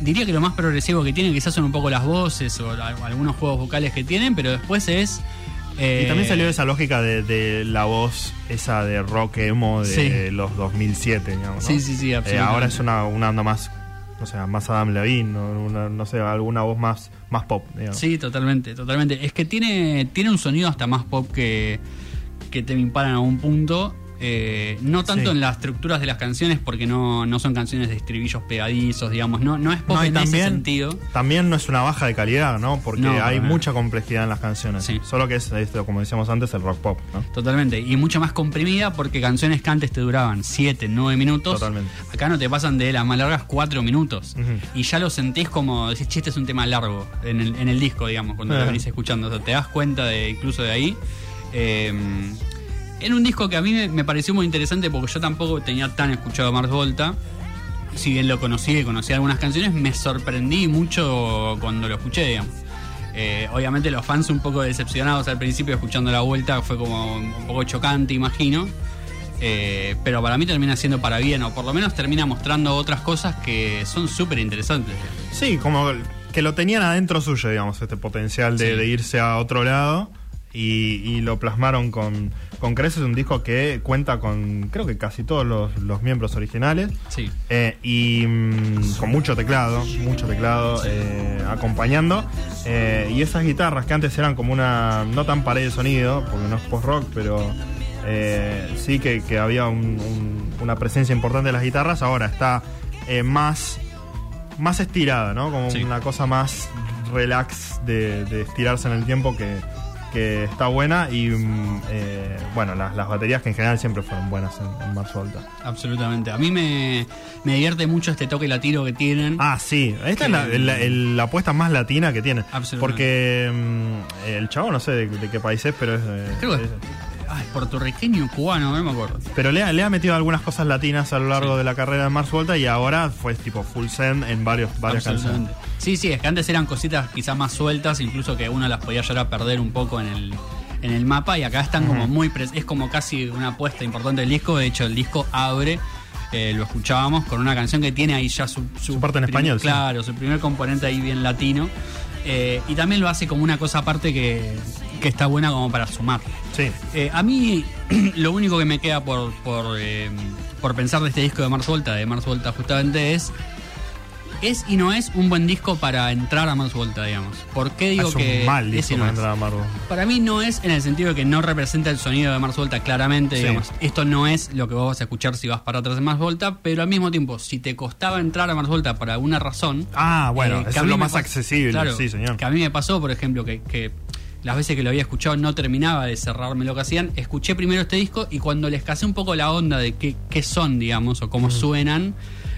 Diría que lo más progresivo que tiene quizás son un poco las voces o algunos juegos vocales que tienen, pero después es. Eh, Y también salió esa lógica de, de la voz, esa de rock emo de Sí. los 2007, digamos. ¿no? Sí, sí, sí, Eh, absolutamente. ahora es una, una onda más, o sea, más Adam Levine, ¿no? Una- no sé, alguna voz más, más pop, digamos. Sí, totalmente, totalmente. Es que tiene, tiene un sonido hasta más pop que, que Tame Impala en algún punto. Eh, no tanto Sí. en las estructuras de las canciones, porque no, no son canciones de estribillos pegadizos, digamos. No, no es pop No, en ese sentido. también no es una baja de calidad, ¿no? Porque No, hay mucha complejidad en las canciones. Sí. Solo que es, esto, como decíamos antes, el rock pop, ¿no? Totalmente. Y mucho más comprimida porque canciones que antes te duraban 7, 9 minutos. Totalmente. Acá no te pasan de las más largas 4 minutos. Y ya lo sentís como, decís, che, este es un tema largo en el, en el disco, digamos, cuando Eh. lo venís escuchando. O sea, te das cuenta de incluso de ahí. Eh, en un disco que a mí me, me pareció muy interesante porque yo tampoco tenía tan escuchado a Mars Volta. Si bien lo conocí y conocí algunas canciones, me sorprendí mucho cuando lo escuché, digamos. Eh, obviamente los fans un poco decepcionados al principio escuchando la vuelta fue como un poco chocante, imagino. Eh, pero para mí termina siendo para bien, o por lo menos termina mostrando otras cosas que son súper interesantes. Sí, como que lo tenían adentro suyo, digamos, este potencial de, Sí. de irse a otro lado y, y lo plasmaron con, con creces, un disco que cuenta con, creo que casi todos los, los miembros originales. Sí. Eh, y mm, con mucho teclado, mucho teclado eh, acompañando. Eh, y esas guitarras que antes eran como una, no tan pared de sonido, porque no es post-rock, pero sí que, que había un- un- una presencia importante de las guitarras, ahora está más, más estirada, ¿no? Como Sí. una cosa más relax de, de estirarse en el tiempo que, que está buena. Y mm, eh, bueno, las, las baterías que en general siempre fueron buenas en, en Volta. Absolutamente. A mí me, me divierte mucho este toque latino que tienen. Ah, sí. Esta es la, la- el- la apuesta más latina que tiene. Absolutamente. Porque mm, el chavo no sé de, de qué país es, pero es. eh, Creo que es- ay, puertorriqueño, cubano, no me acuerdo. pero le, ha- le ha metido algunas cosas latinas a lo largo Sí. de la carrera de Mars Volta y ahora fue tipo full send en varios, varias canciones. Sí, sí, es que antes eran cositas quizás más sueltas, incluso que uno las podía llegar a perder un poco en el, en el mapa y acá están como muy... es como casi una apuesta importante del disco, de hecho el disco abre, eh, lo escuchábamos con una canción que tiene ahí ya su... Su parte en español, sí. Claro, su primer componente ahí bien latino. Eh, y también lo hace como una cosa aparte que, que está buena como para sumar. Sí. Eh, a mí [clears throat] lo único que me queda por, por, eh, por pensar de este disco de Mars Volta, de Mars Volta justamente es es y no es un buen disco para entrar a Mars Volta, digamos. ¿Por qué digo es un que mal disco no para entrar a Mars Volta. Para mí no es en el sentido de que no representa el sonido de Mars Volta claramente, Sí. digamos. Esto no es lo que vos vas a escuchar si vas para atrás de Mars Volta, pero al mismo tiempo, si te costaba entrar a Mars Volta por alguna razón, Ah, bueno, eh, eso es lo más accesible, claro, sí, señor. Que a mí me pasó, por ejemplo, que, que las veces que lo había escuchado no terminaba de cerrarme lo que hacían. Escuché primero este disco y cuando les casé un poco la onda de qué, qué son, digamos, o cómo suenan,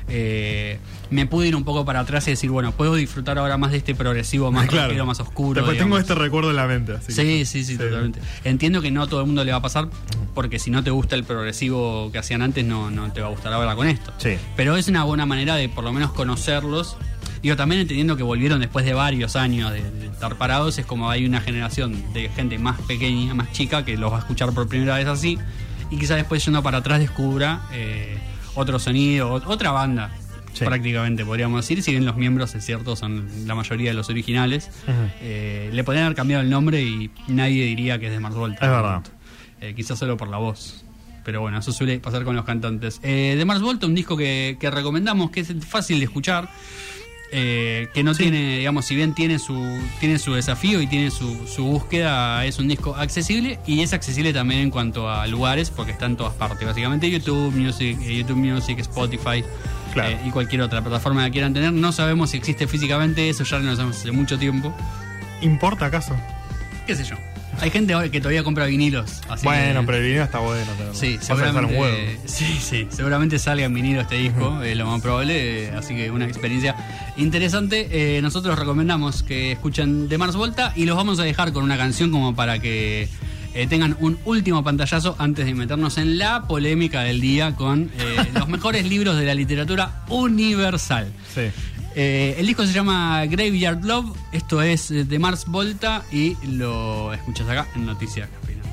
eh, me pude ir un poco para atrás y decir, bueno, puedo disfrutar ahora más de este progresivo más Claro. rockero, más oscuro. Después tengo este recuerdo en la mente. Así Sí, que- sí, sí, totalmente. Entiendo que no a todo el mundo le va a pasar, porque si no te gusta el progresivo que hacían antes, no, no te va a gustar ahora con esto. Sí. Pero es una buena manera de por lo menos conocerlos. Digo, también entendiendo que volvieron después de varios años de, de estar parados, es como hay una generación de gente más pequeña, más chica, que los va a escuchar por primera vez así, y quizás después yendo para atrás descubra eh, otro sonido, ot- otra banda. Sí. Prácticamente podríamos decir, si bien los miembros, es cierto, son la mayoría de los originales, eh, le podrían haber cambiado el nombre y nadie diría que es de Mars Volta. Es verdad. Eh, quizás solo por la voz. Pero bueno, eso suele pasar con los cantantes. Eh, de Mars Volta, un disco que, que recomendamos, que es fácil de escuchar. Eh, que no tiene, digamos, si bien tiene su, tiene su desafío y tiene su, su búsqueda, es un disco accesible y es accesible también en cuanto a lugares, porque está en todas partes, básicamente YouTube Music, eh, YouTube Music, Spotify. Claro. eh, y cualquier otra plataforma que quieran tener. No sabemos si existe físicamente, eso ya no lo sabemos hace mucho tiempo. ¿Importa acaso? ¿Qué sé yo? Hay gente que todavía compra vinilos. así bueno, que- pero el video está bueno. tenerlo. Sí, un seguramente, huevo. sí, sí, seguramente salga en vinilo este disco, es lo más probable, eh, así que una experiencia interesante. Eh, nosotros recomendamos que escuchen de Mars Volta y los vamos a dejar con una canción como para que eh, tengan un último pantallazo antes de meternos en la polémica del día con eh, los mejores [laughs] libros de la literatura universal. Sí. Eh, el disco se llama Graveyard Love, esto es eh, de Mars Volta y lo escuchas acá en Noticias Capinas.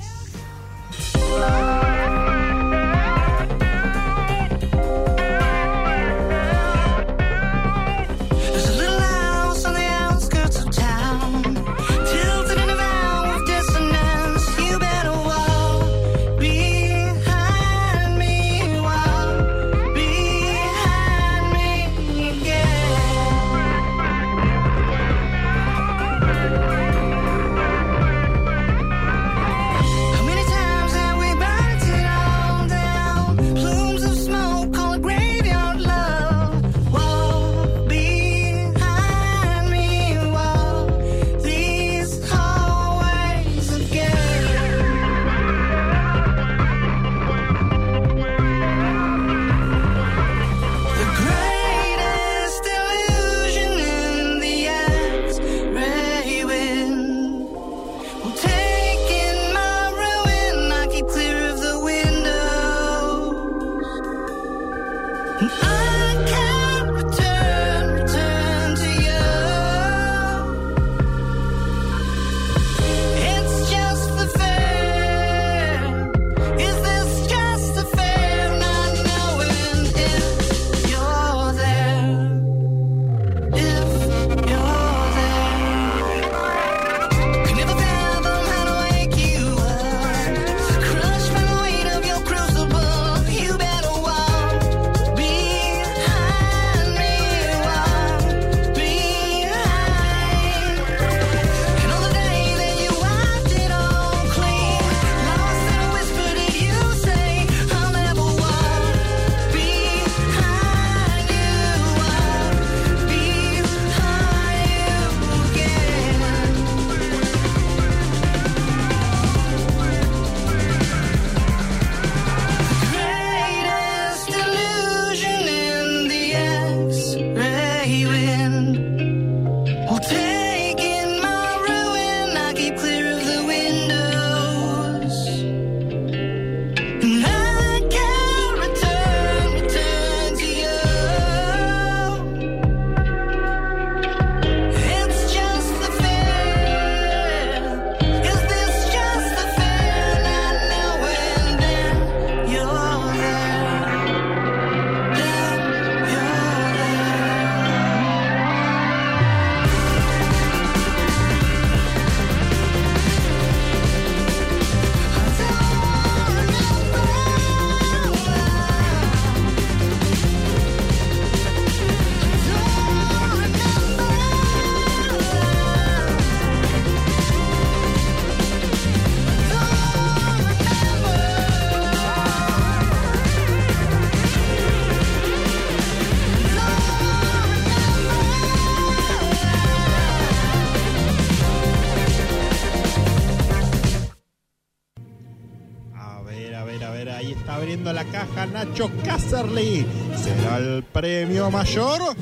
Nacho Casserly. ¿Será el premio mayor?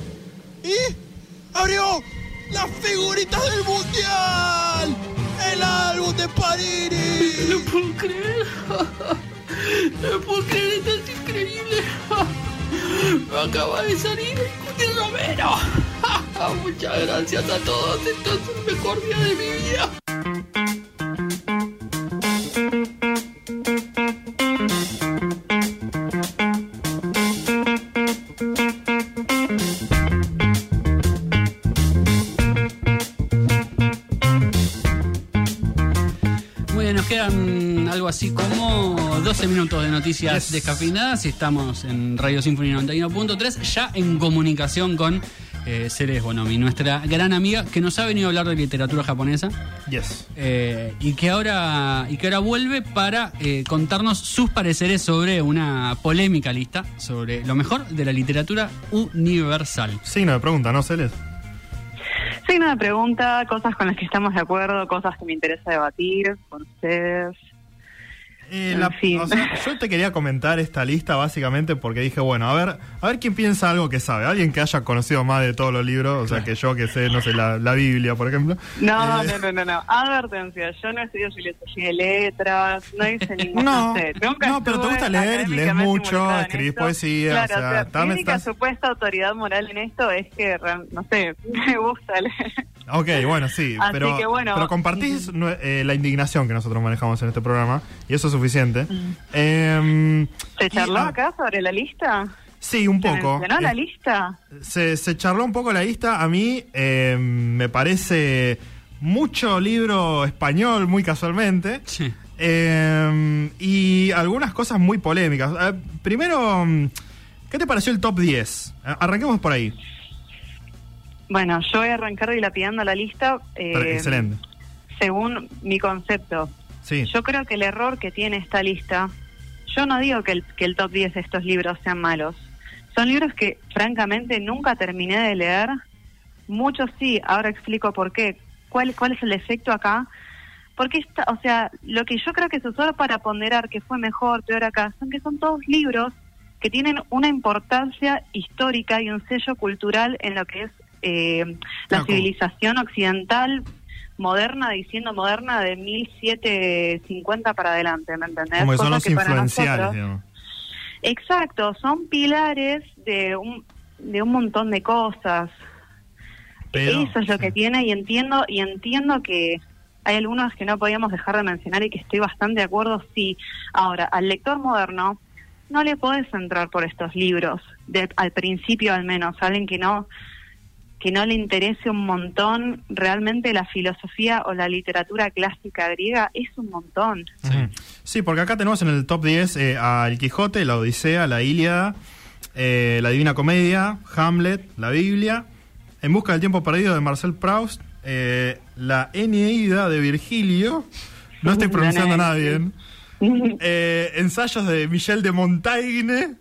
Y abrió las figuritas del mundial. El álbum de Parini. No puedo creer. No puedo creer, esto es increíble. Acaba de salir el Romero. Muchas gracias a todos. Esto es el mejor día de mi vida. Noticias Yes. descafeinadas y estamos en Radio Symphony 91.3 ya en comunicación con eh, Ceres Bonomi, nuestra gran amiga que nos ha venido a hablar de literatura japonesa Yes. eh, y, que ahora, y que ahora vuelve para eh, contarnos sus pareceres sobre una polémica lista sobre lo mejor de la literatura universal. Signo de pregunta, ¿no, Celes? Signo de pregunta, cosas con las que estamos de acuerdo, cosas que me interesa debatir con ustedes. Eh, En la- fin. o sea, yo te quería comentar esta lista básicamente porque dije, bueno, a ver, a ver quién piensa algo que sabe. Alguien que haya conocido más de todos los libros, o sea, que yo que sé, no sé, la, la Biblia, por ejemplo. No, Eh, no, no, no, no. Advertencia, yo no estudio filosofía de letras, no hice ningún... No, nunca no, pero te gusta leer, lees mucho, escribís poesía, o Claro, sea, mi también única estás- supuesta autoridad moral en esto es que, re- no sé, [laughs] me gusta leer. Ok, bueno, sí, Así pero, que bueno. pero compartís eh, la indignación que nosotros manejamos en este programa y eso es suficiente. Em, ¿Se y, charló ah, acá sobre la lista? Sí, un ¿Se poco. mencionó la Eh, lista? se, se charló un poco la lista. A mí eh, me parece mucho libro español, muy casualmente. Sí. Eh, y algunas cosas muy polémicas. Eh, primero, mm, ¿qué te pareció el top 10? Eh, Arranquemos por ahí. Bueno, yo voy a arrancar dilapidando la lista. eh, Excelente. Según mi concepto. Sí. Yo creo que el error que tiene esta lista, yo no digo que el, que el top 10 de estos libros sean malos. Son libros que francamente nunca terminé de leer. Muchos sí, ahora explico por qué. ¿Cuál, cuál es el efecto acá? Porque, esta, o sea, lo que yo creo que se usó para ponderar que fue mejor, peor acá, son que son todos libros que tienen una importancia histórica y un sello cultural en lo que es eh, la civilización occidental moderna, diciendo moderna de 1750 para adelante, ¿me entendés? Como que son los que influenciales, nosotros- digamos. Exacto, son pilares de un, de un montón de cosas. Pero, Eso es lo sí. que tiene y entiendo y entiendo que hay algunos que no podíamos dejar de mencionar y que estoy bastante de acuerdo. Sí, ahora al lector moderno no le podés entrar por estos libros de, al principio al menos, alguien que no que no le interese un montón realmente la filosofía o la literatura clásica griega es un montón. Ujú. Sí, porque acá tenemos en el top 10 eh, a El Quijote, la Odisea, la Ilíada, eh, la Divina Comedia, Hamlet, la Biblia, En Busca del Tiempo Perdido de Marcel Proust, eh, la Eneida de Virgilio, no [laughs] estoy pronunciando nada bien, eh, ensayos de Michel de Montaigne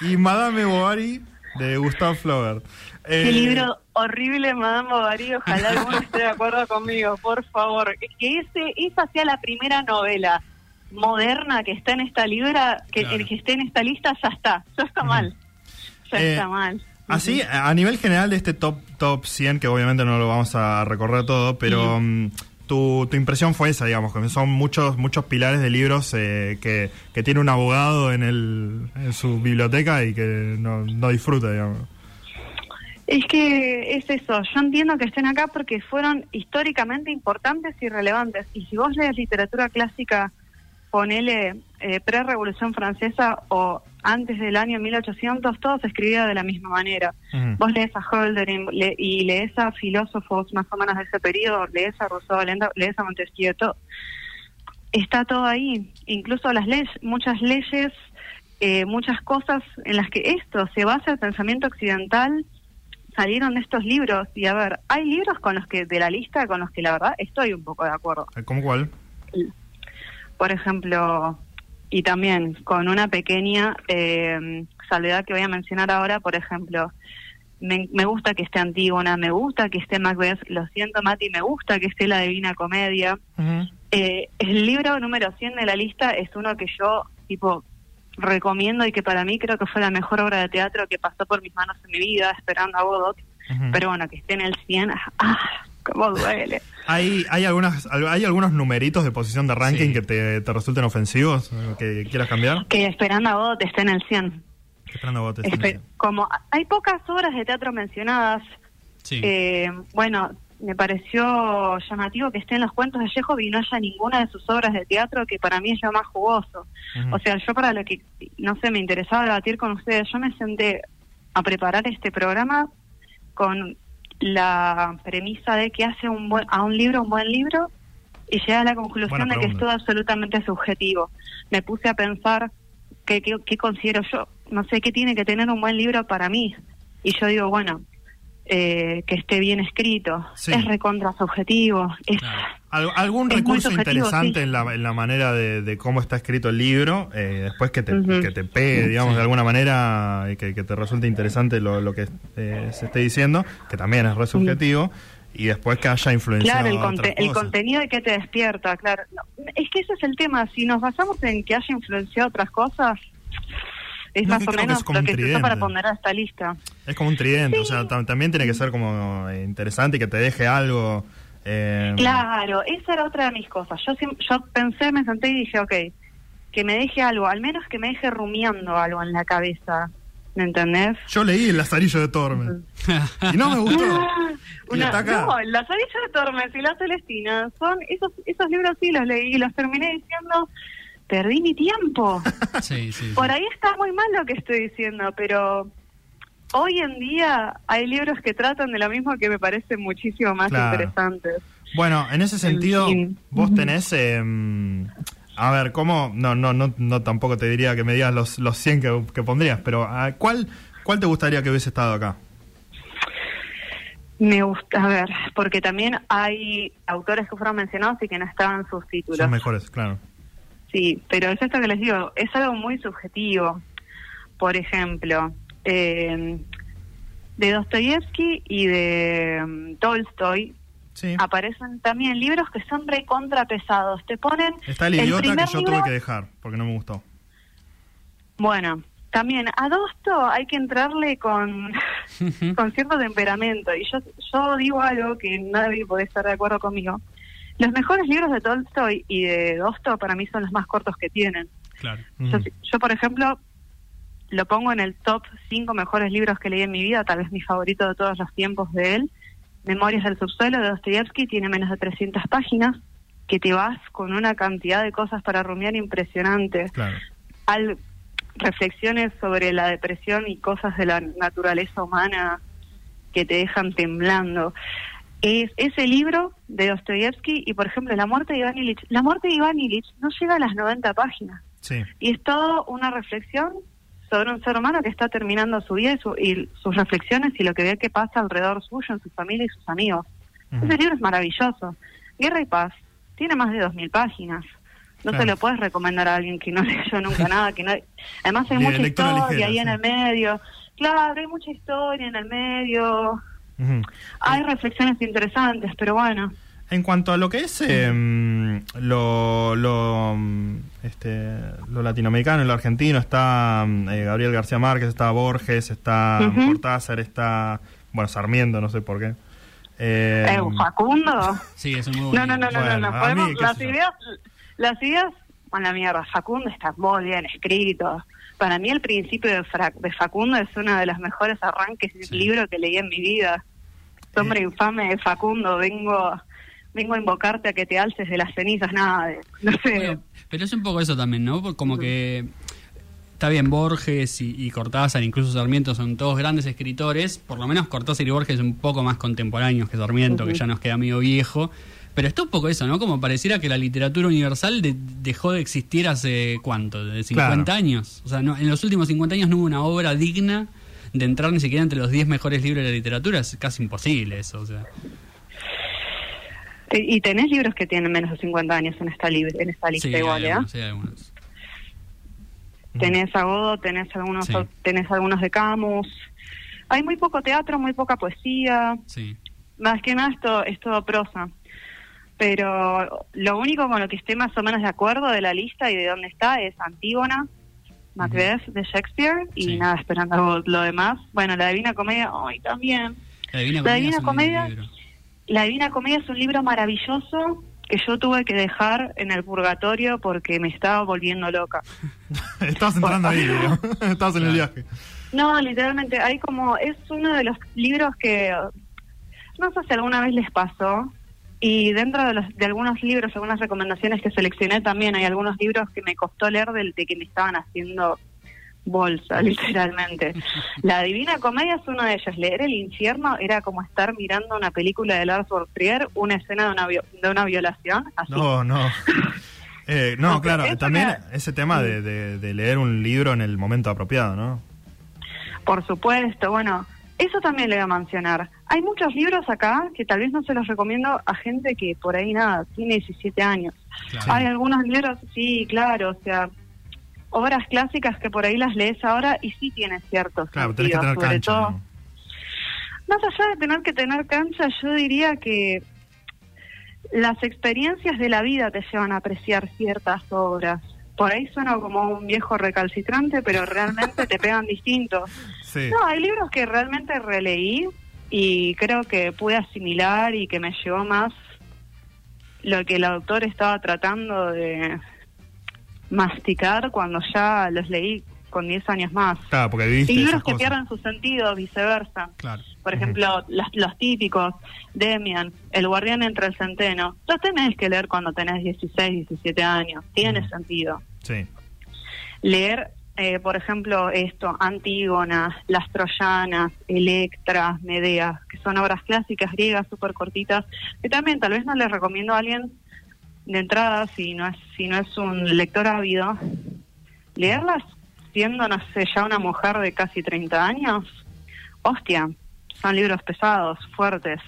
y Madame Bovary de Gustave Flaubert. Qué Eh, libro horrible, Madame Bovary. Ojalá alguno [laughs] esté de acuerdo conmigo, por favor. Que ese, esa sea la primera novela moderna que está en esta libra, que, Claro. el que esté en esta lista, ya está. Ya está mal. Ya Eh, está mal. Así, a nivel general de este top top 100, que obviamente no lo vamos a recorrer todo, pero mm, tu, tu impresión fue esa, digamos, que son muchos muchos pilares de libros eh, que, que tiene un abogado en, el, en su biblioteca y que no, no disfruta, digamos. Es que es eso, yo entiendo que estén acá porque fueron históricamente importantes y relevantes. Y si vos lees literatura clásica, ponele eh, pre-revolución francesa o antes del año 1800, todo se escribía de la misma manera. Vos lees a Hölderlin le- y lees a filósofos más o menos de ese periodo, lees a Rousseau, lees a Montesquieu, todo. está todo ahí. Incluso las leyes, muchas leyes, eh, muchas cosas en las que esto se basa el pensamiento occidental salieron de estos libros. Y a ver, hay libros con los que, de la lista, con los que la verdad estoy un poco de acuerdo. Eh, ¿Cómo cuál? Por ejemplo, y también con una pequeña eh, salvedad que voy a mencionar ahora, por ejemplo, me, me gusta que esté Antígona, me gusta que esté Macbeth, lo siento Mati, me gusta que esté la Divina Comedia. Eh, el libro número 100 de la lista es uno que yo, tipo, recomiendo y que para mí creo que fue la mejor obra de teatro que pasó por mis manos en mi vida, esperando a Godot. Pero bueno, que esté en el 100, ¡ah! ¡Cómo duele! ¿Hay, hay, algunas, hay algunos numeritos de posición de ranking Sí. que te, te resulten ofensivos, que quieras cambiar? Que esperando a Godot esté en el 100. Esperando botes. Espe- como hay pocas obras de teatro mencionadas, Sí. eh, bueno, me pareció llamativo que estén los cuentos de Chekhov y no haya ninguna de sus obras de teatro, que para mí es lo más jugoso. O sea, yo para lo que, no sé, me interesaba debatir con ustedes, yo me senté a preparar este programa con la premisa de que hace un buen, a un libro un buen libro y llegué a la conclusión de que es todo absolutamente subjetivo. Me puse a pensar qué, qué, qué considero yo, no sé qué tiene que tener un buen libro para mí. Y yo digo, bueno, eh, que esté bien escrito. Sí. Es recontra subjetivo. Es, Al- algún Es recurso interesante sí. en, la, en la manera de, de cómo está escrito el libro, eh, después que te, que te pegue, digamos, de alguna manera, y que, que te resulte interesante lo, lo que eh, se esté diciendo, que también es re subjetivo, y después que haya influenciado Claro, el, conte- el contenido de que te despierta, claro. No, es que ese es el tema. Si nos basamos en que haya influenciado otras cosas, es No, más que o lo un que se usó para poner a esta lista. Es como un tridente, o sea, tam- también tiene que ser como eh, interesante y que te deje algo. eh, Claro, esa era otra de mis cosas. Yo, yo pensé, me senté y dije, ok, que me deje algo, al menos que me deje rumiando algo en la cabeza. ¿Me entendés? Yo leí El Lazarillo de Tormes y no me gustó. [laughs] Ah, Una, no, Las Arillas de Tormes y La Celestina son esos esos libros sí los leí y los terminé diciendo perdí mi tiempo. [laughs] Sí, sí. sí. Por ahí está muy mal lo que estoy diciendo, pero hoy en día hay libros que tratan de lo mismo que me parecen muchísimo más Claro. interesantes. Bueno, en ese sentido, vos tenés. eh, a ver, ¿cómo? No, no, no, no tampoco te diría que me digas los, los 100 que, que pondrías, pero ¿a ¿cuál, ¿cuál te gustaría que hubiese estado acá? Me gusta, a ver, porque también hay autores que fueron mencionados y que no estaban sus títulos. Son mejores, claro. Sí, pero es esto que les digo, es algo muy subjetivo. Por ejemplo, eh, de Dostoyevsky y de mm, Tolstoy Sí. aparecen también libros que son recontra pesados. Te ponen Está el idiota que primer yo libro- tuve que dejar, porque no me gustó. Bueno, también a Dosto hay que entrarle con, [laughs] con cierto temperamento. Y yo, yo digo algo que nadie puede estar de acuerdo conmigo. Los mejores libros de Tolstoy y de Dosto para mí son los más cortos que tienen. Claro. Yo, Ujú. yo, por ejemplo, lo pongo en el top 5 mejores libros que leí en mi vida, tal vez mi favorito de todos los tiempos de él. Memorias del subsuelo de Dostoyevsky tiene menos de 300 páginas, que te vas con una cantidad de cosas para rumiar impresionante. Claro. Al, reflexiones sobre la depresión y cosas de la naturaleza humana que te dejan temblando. Es ese libro de Dostoyevsky y, por ejemplo, La muerte de Iván Ilich. La muerte de Iván Ilich no llega a las 90 páginas. Sí. Y es todo una reflexión sobre un ser humano que está terminando su vida y, su- y sus reflexiones y lo que ve que pasa alrededor suyo, en su familia y sus amigos. Ujú. Ese libro es maravilloso. Guerra y Paz tiene más de 2.000 páginas. No Claro. se lo puedes recomendar a alguien que no [laughs] leyó nunca [laughs] nada. que no Además hay mucha historia ligera, ahí sí. en el medio. Claro, hay mucha historia en el medio. Hay reflexiones interesantes, pero bueno. En cuanto a lo que es eh, lo, lo, mm, este, lo latinoamericano y lo argentino, está mm, eh, Gabriel García Márquez, está Borges, está Ujú. Cortázar, está, bueno, Sarmiento, no sé por qué. Eh, Eh, Facundo. Sí, es un muy buen No, no, no, no, Bueno, no, Podemos- mí, las sé yo. ideas, las ideas, a la mierda. Facundo está muy bien escrito. Para mí el principio de, Fra- de Facundo es uno de los mejores arranques de Sí. libro que leí en mi vida. Hombre infame de Facundo, vengo vengo a invocarte a que te alces de las cenizas, nada de, no sé. Bueno, pero es un poco eso también, ¿no? Como que está bien Borges y, y Cortázar, incluso Sarmiento son todos grandes escritores, por lo menos Cortázar y Borges un poco más contemporáneos que Sarmiento, que ya nos queda medio viejo. Pero está un poco eso, ¿no? Como pareciera que la literatura universal de- dejó de existir hace cuánto, de 50 Claro. años. O sea, no, en los últimos 50 años no hubo una obra digna de entrar ni siquiera entre los 10 mejores libros de la literatura. Es casi imposible eso, o sea. Y tenés libros que tienen menos de 50 años en esta, libre, en esta lista Sí, igual, hay ¿eh? algunos, sí, hay algunos. Tenés a Godot, tenés algunos, Sí. tenés algunos de Camus. Hay muy poco teatro, muy poca poesía. Sí. Más que nada esto es todo prosa. Pero lo único con lo que esté más o menos de acuerdo de la lista y de dónde está es Antígona, Macbeth de Shakespeare y Sí. nada, esperando lo demás. Bueno, la Divina Comedia, hoy también. La Divina La Comedia. Divina es un Comedia- libro. La Divina Comedia es un libro maravilloso que yo tuve que dejar en el purgatorio porque me estaba volviendo loca. [laughs] Estabas entrando ahí, digamos. [laughs] estabas en el viaje. No, literalmente, hay como, es uno de los libros que, no sé si alguna vez les pasó, y dentro de, los, de algunos libros, algunas recomendaciones que seleccioné también, hay algunos libros que me costó leer del, de que me estaban haciendo bolsa, [laughs] literalmente. La Divina Comedia es uno de ellos. Leer El Infierno era como estar mirando una película de Lars von Trier, una escena de una, de una violación, así. No, no. [laughs] Eh, no, claro, también era- ese tema de, de- de leer un libro en el momento apropiado, ¿no? Por supuesto, bueno, Eso también le voy a mencionar. Hay muchos libros acá que tal vez no se los recomiendo a gente que por ahí nada, tiene 17 años. Claro. Hay algunos libros, sí, claro, o sea, obras clásicas que por ahí las lees ahora y sí tiene ciertos Claro, tenés que tener sobre cancha. todo. ¿no? Más allá de tener que tener cancha, yo diría que las experiencias de la vida te llevan a apreciar ciertas obras. Por ahí suena como un viejo recalcitrante, pero realmente te pegan distinto. [laughs] Sí. No, hay libros que realmente releí y creo que pude asimilar y que me llegó más lo que el autor estaba tratando de masticar cuando ya los leí con 10 años más. Claro, porque viviste Y libros que cosas. pierden su sentido, viceversa. Claro. Por ejemplo, las- los típicos, Demian, El guardián entre el centeno. Los tenés que leer cuando tenés 16, 17 años. Tiene sentido. Sí. Leer, eh, por ejemplo, esto, Antígona, Las Troyanas, Electra, Medea, que son obras clásicas griegas súper cortitas, que también tal vez no les recomiendo a alguien de entrada, si no es, si no es un lector ávido, leerlas siendo, no sé, ya una mujer de casi 30 años, hostia, son libros pesados, fuertes.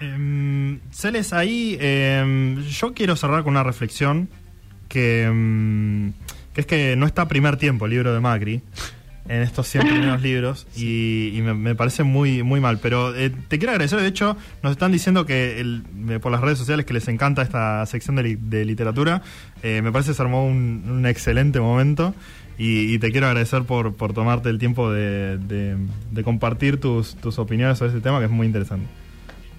Em, Celes, ahí em, yo quiero cerrar con una reflexión que, em, que es que no está primer tiempo el libro de Macri en estos 100 [laughs] primeros libros y, y me, me parece muy muy mal. Pero eh, te quiero agradecer, de hecho, nos están diciendo que el- eh, por las redes sociales que les encanta esta sección de, li- de literatura. Eh, me parece que se armó un, un excelente momento y, y te quiero agradecer por, por tomarte el tiempo de, de- de compartir tus, tus opiniones sobre este tema que es muy interesante.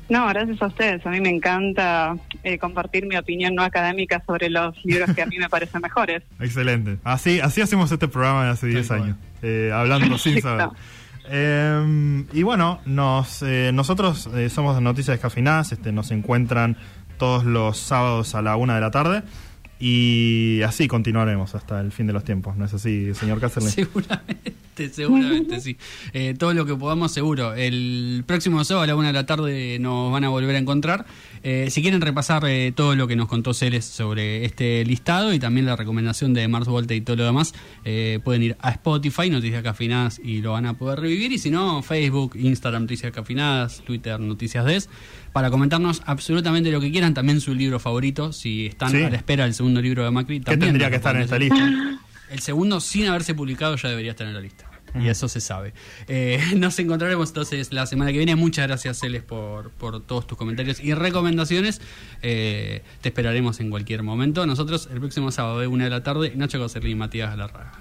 No, gracias a ustedes. A mí me encanta eh, compartir mi opinión no académica sobre los libros que a mí me parecen mejores. [laughs] Excelente. Así, así hacemos este programa de hace 10 cual. años. eh, hablando sin saber. Eh, y bueno, nos, eh, nosotros eh, somos de Noticias Descafinadas. Este, nos encuentran todos los sábados a la una de la tarde. Y así continuaremos hasta el fin de los tiempos. ¿No es así, señor Cáceres? [laughs] Seguramente, seguramente, sí. Eh, todo lo que podamos, seguro. El próximo sábado a la una de la tarde nos van a volver a encontrar. Eh, si quieren repasar eh, todo lo que nos contó Celes sobre este listado y también la recomendación de Mars Volta y todo lo demás, eh, pueden ir a Spotify, Noticias Cafinadas, y lo van a poder revivir. Y si no, Facebook, Instagram, Noticias Cafinadas, Twitter, Noticias Des, para comentarnos absolutamente lo que quieran. También su libro favorito, si están Sí. a la espera del segundo libro de Macri. ¿Qué también tendría nos que estar en esta lista? El segundo, sin haberse publicado, ya debería estar en la lista. Y eso se sabe. Eh, [laughs] nos encontraremos entonces la semana que viene. Muchas gracias, Celes, por, por todos tus comentarios y recomendaciones. Eh, te esperaremos en cualquier momento. Nosotros el próximo sábado de una de la tarde, Nacho Coserli y Matías Galarraga.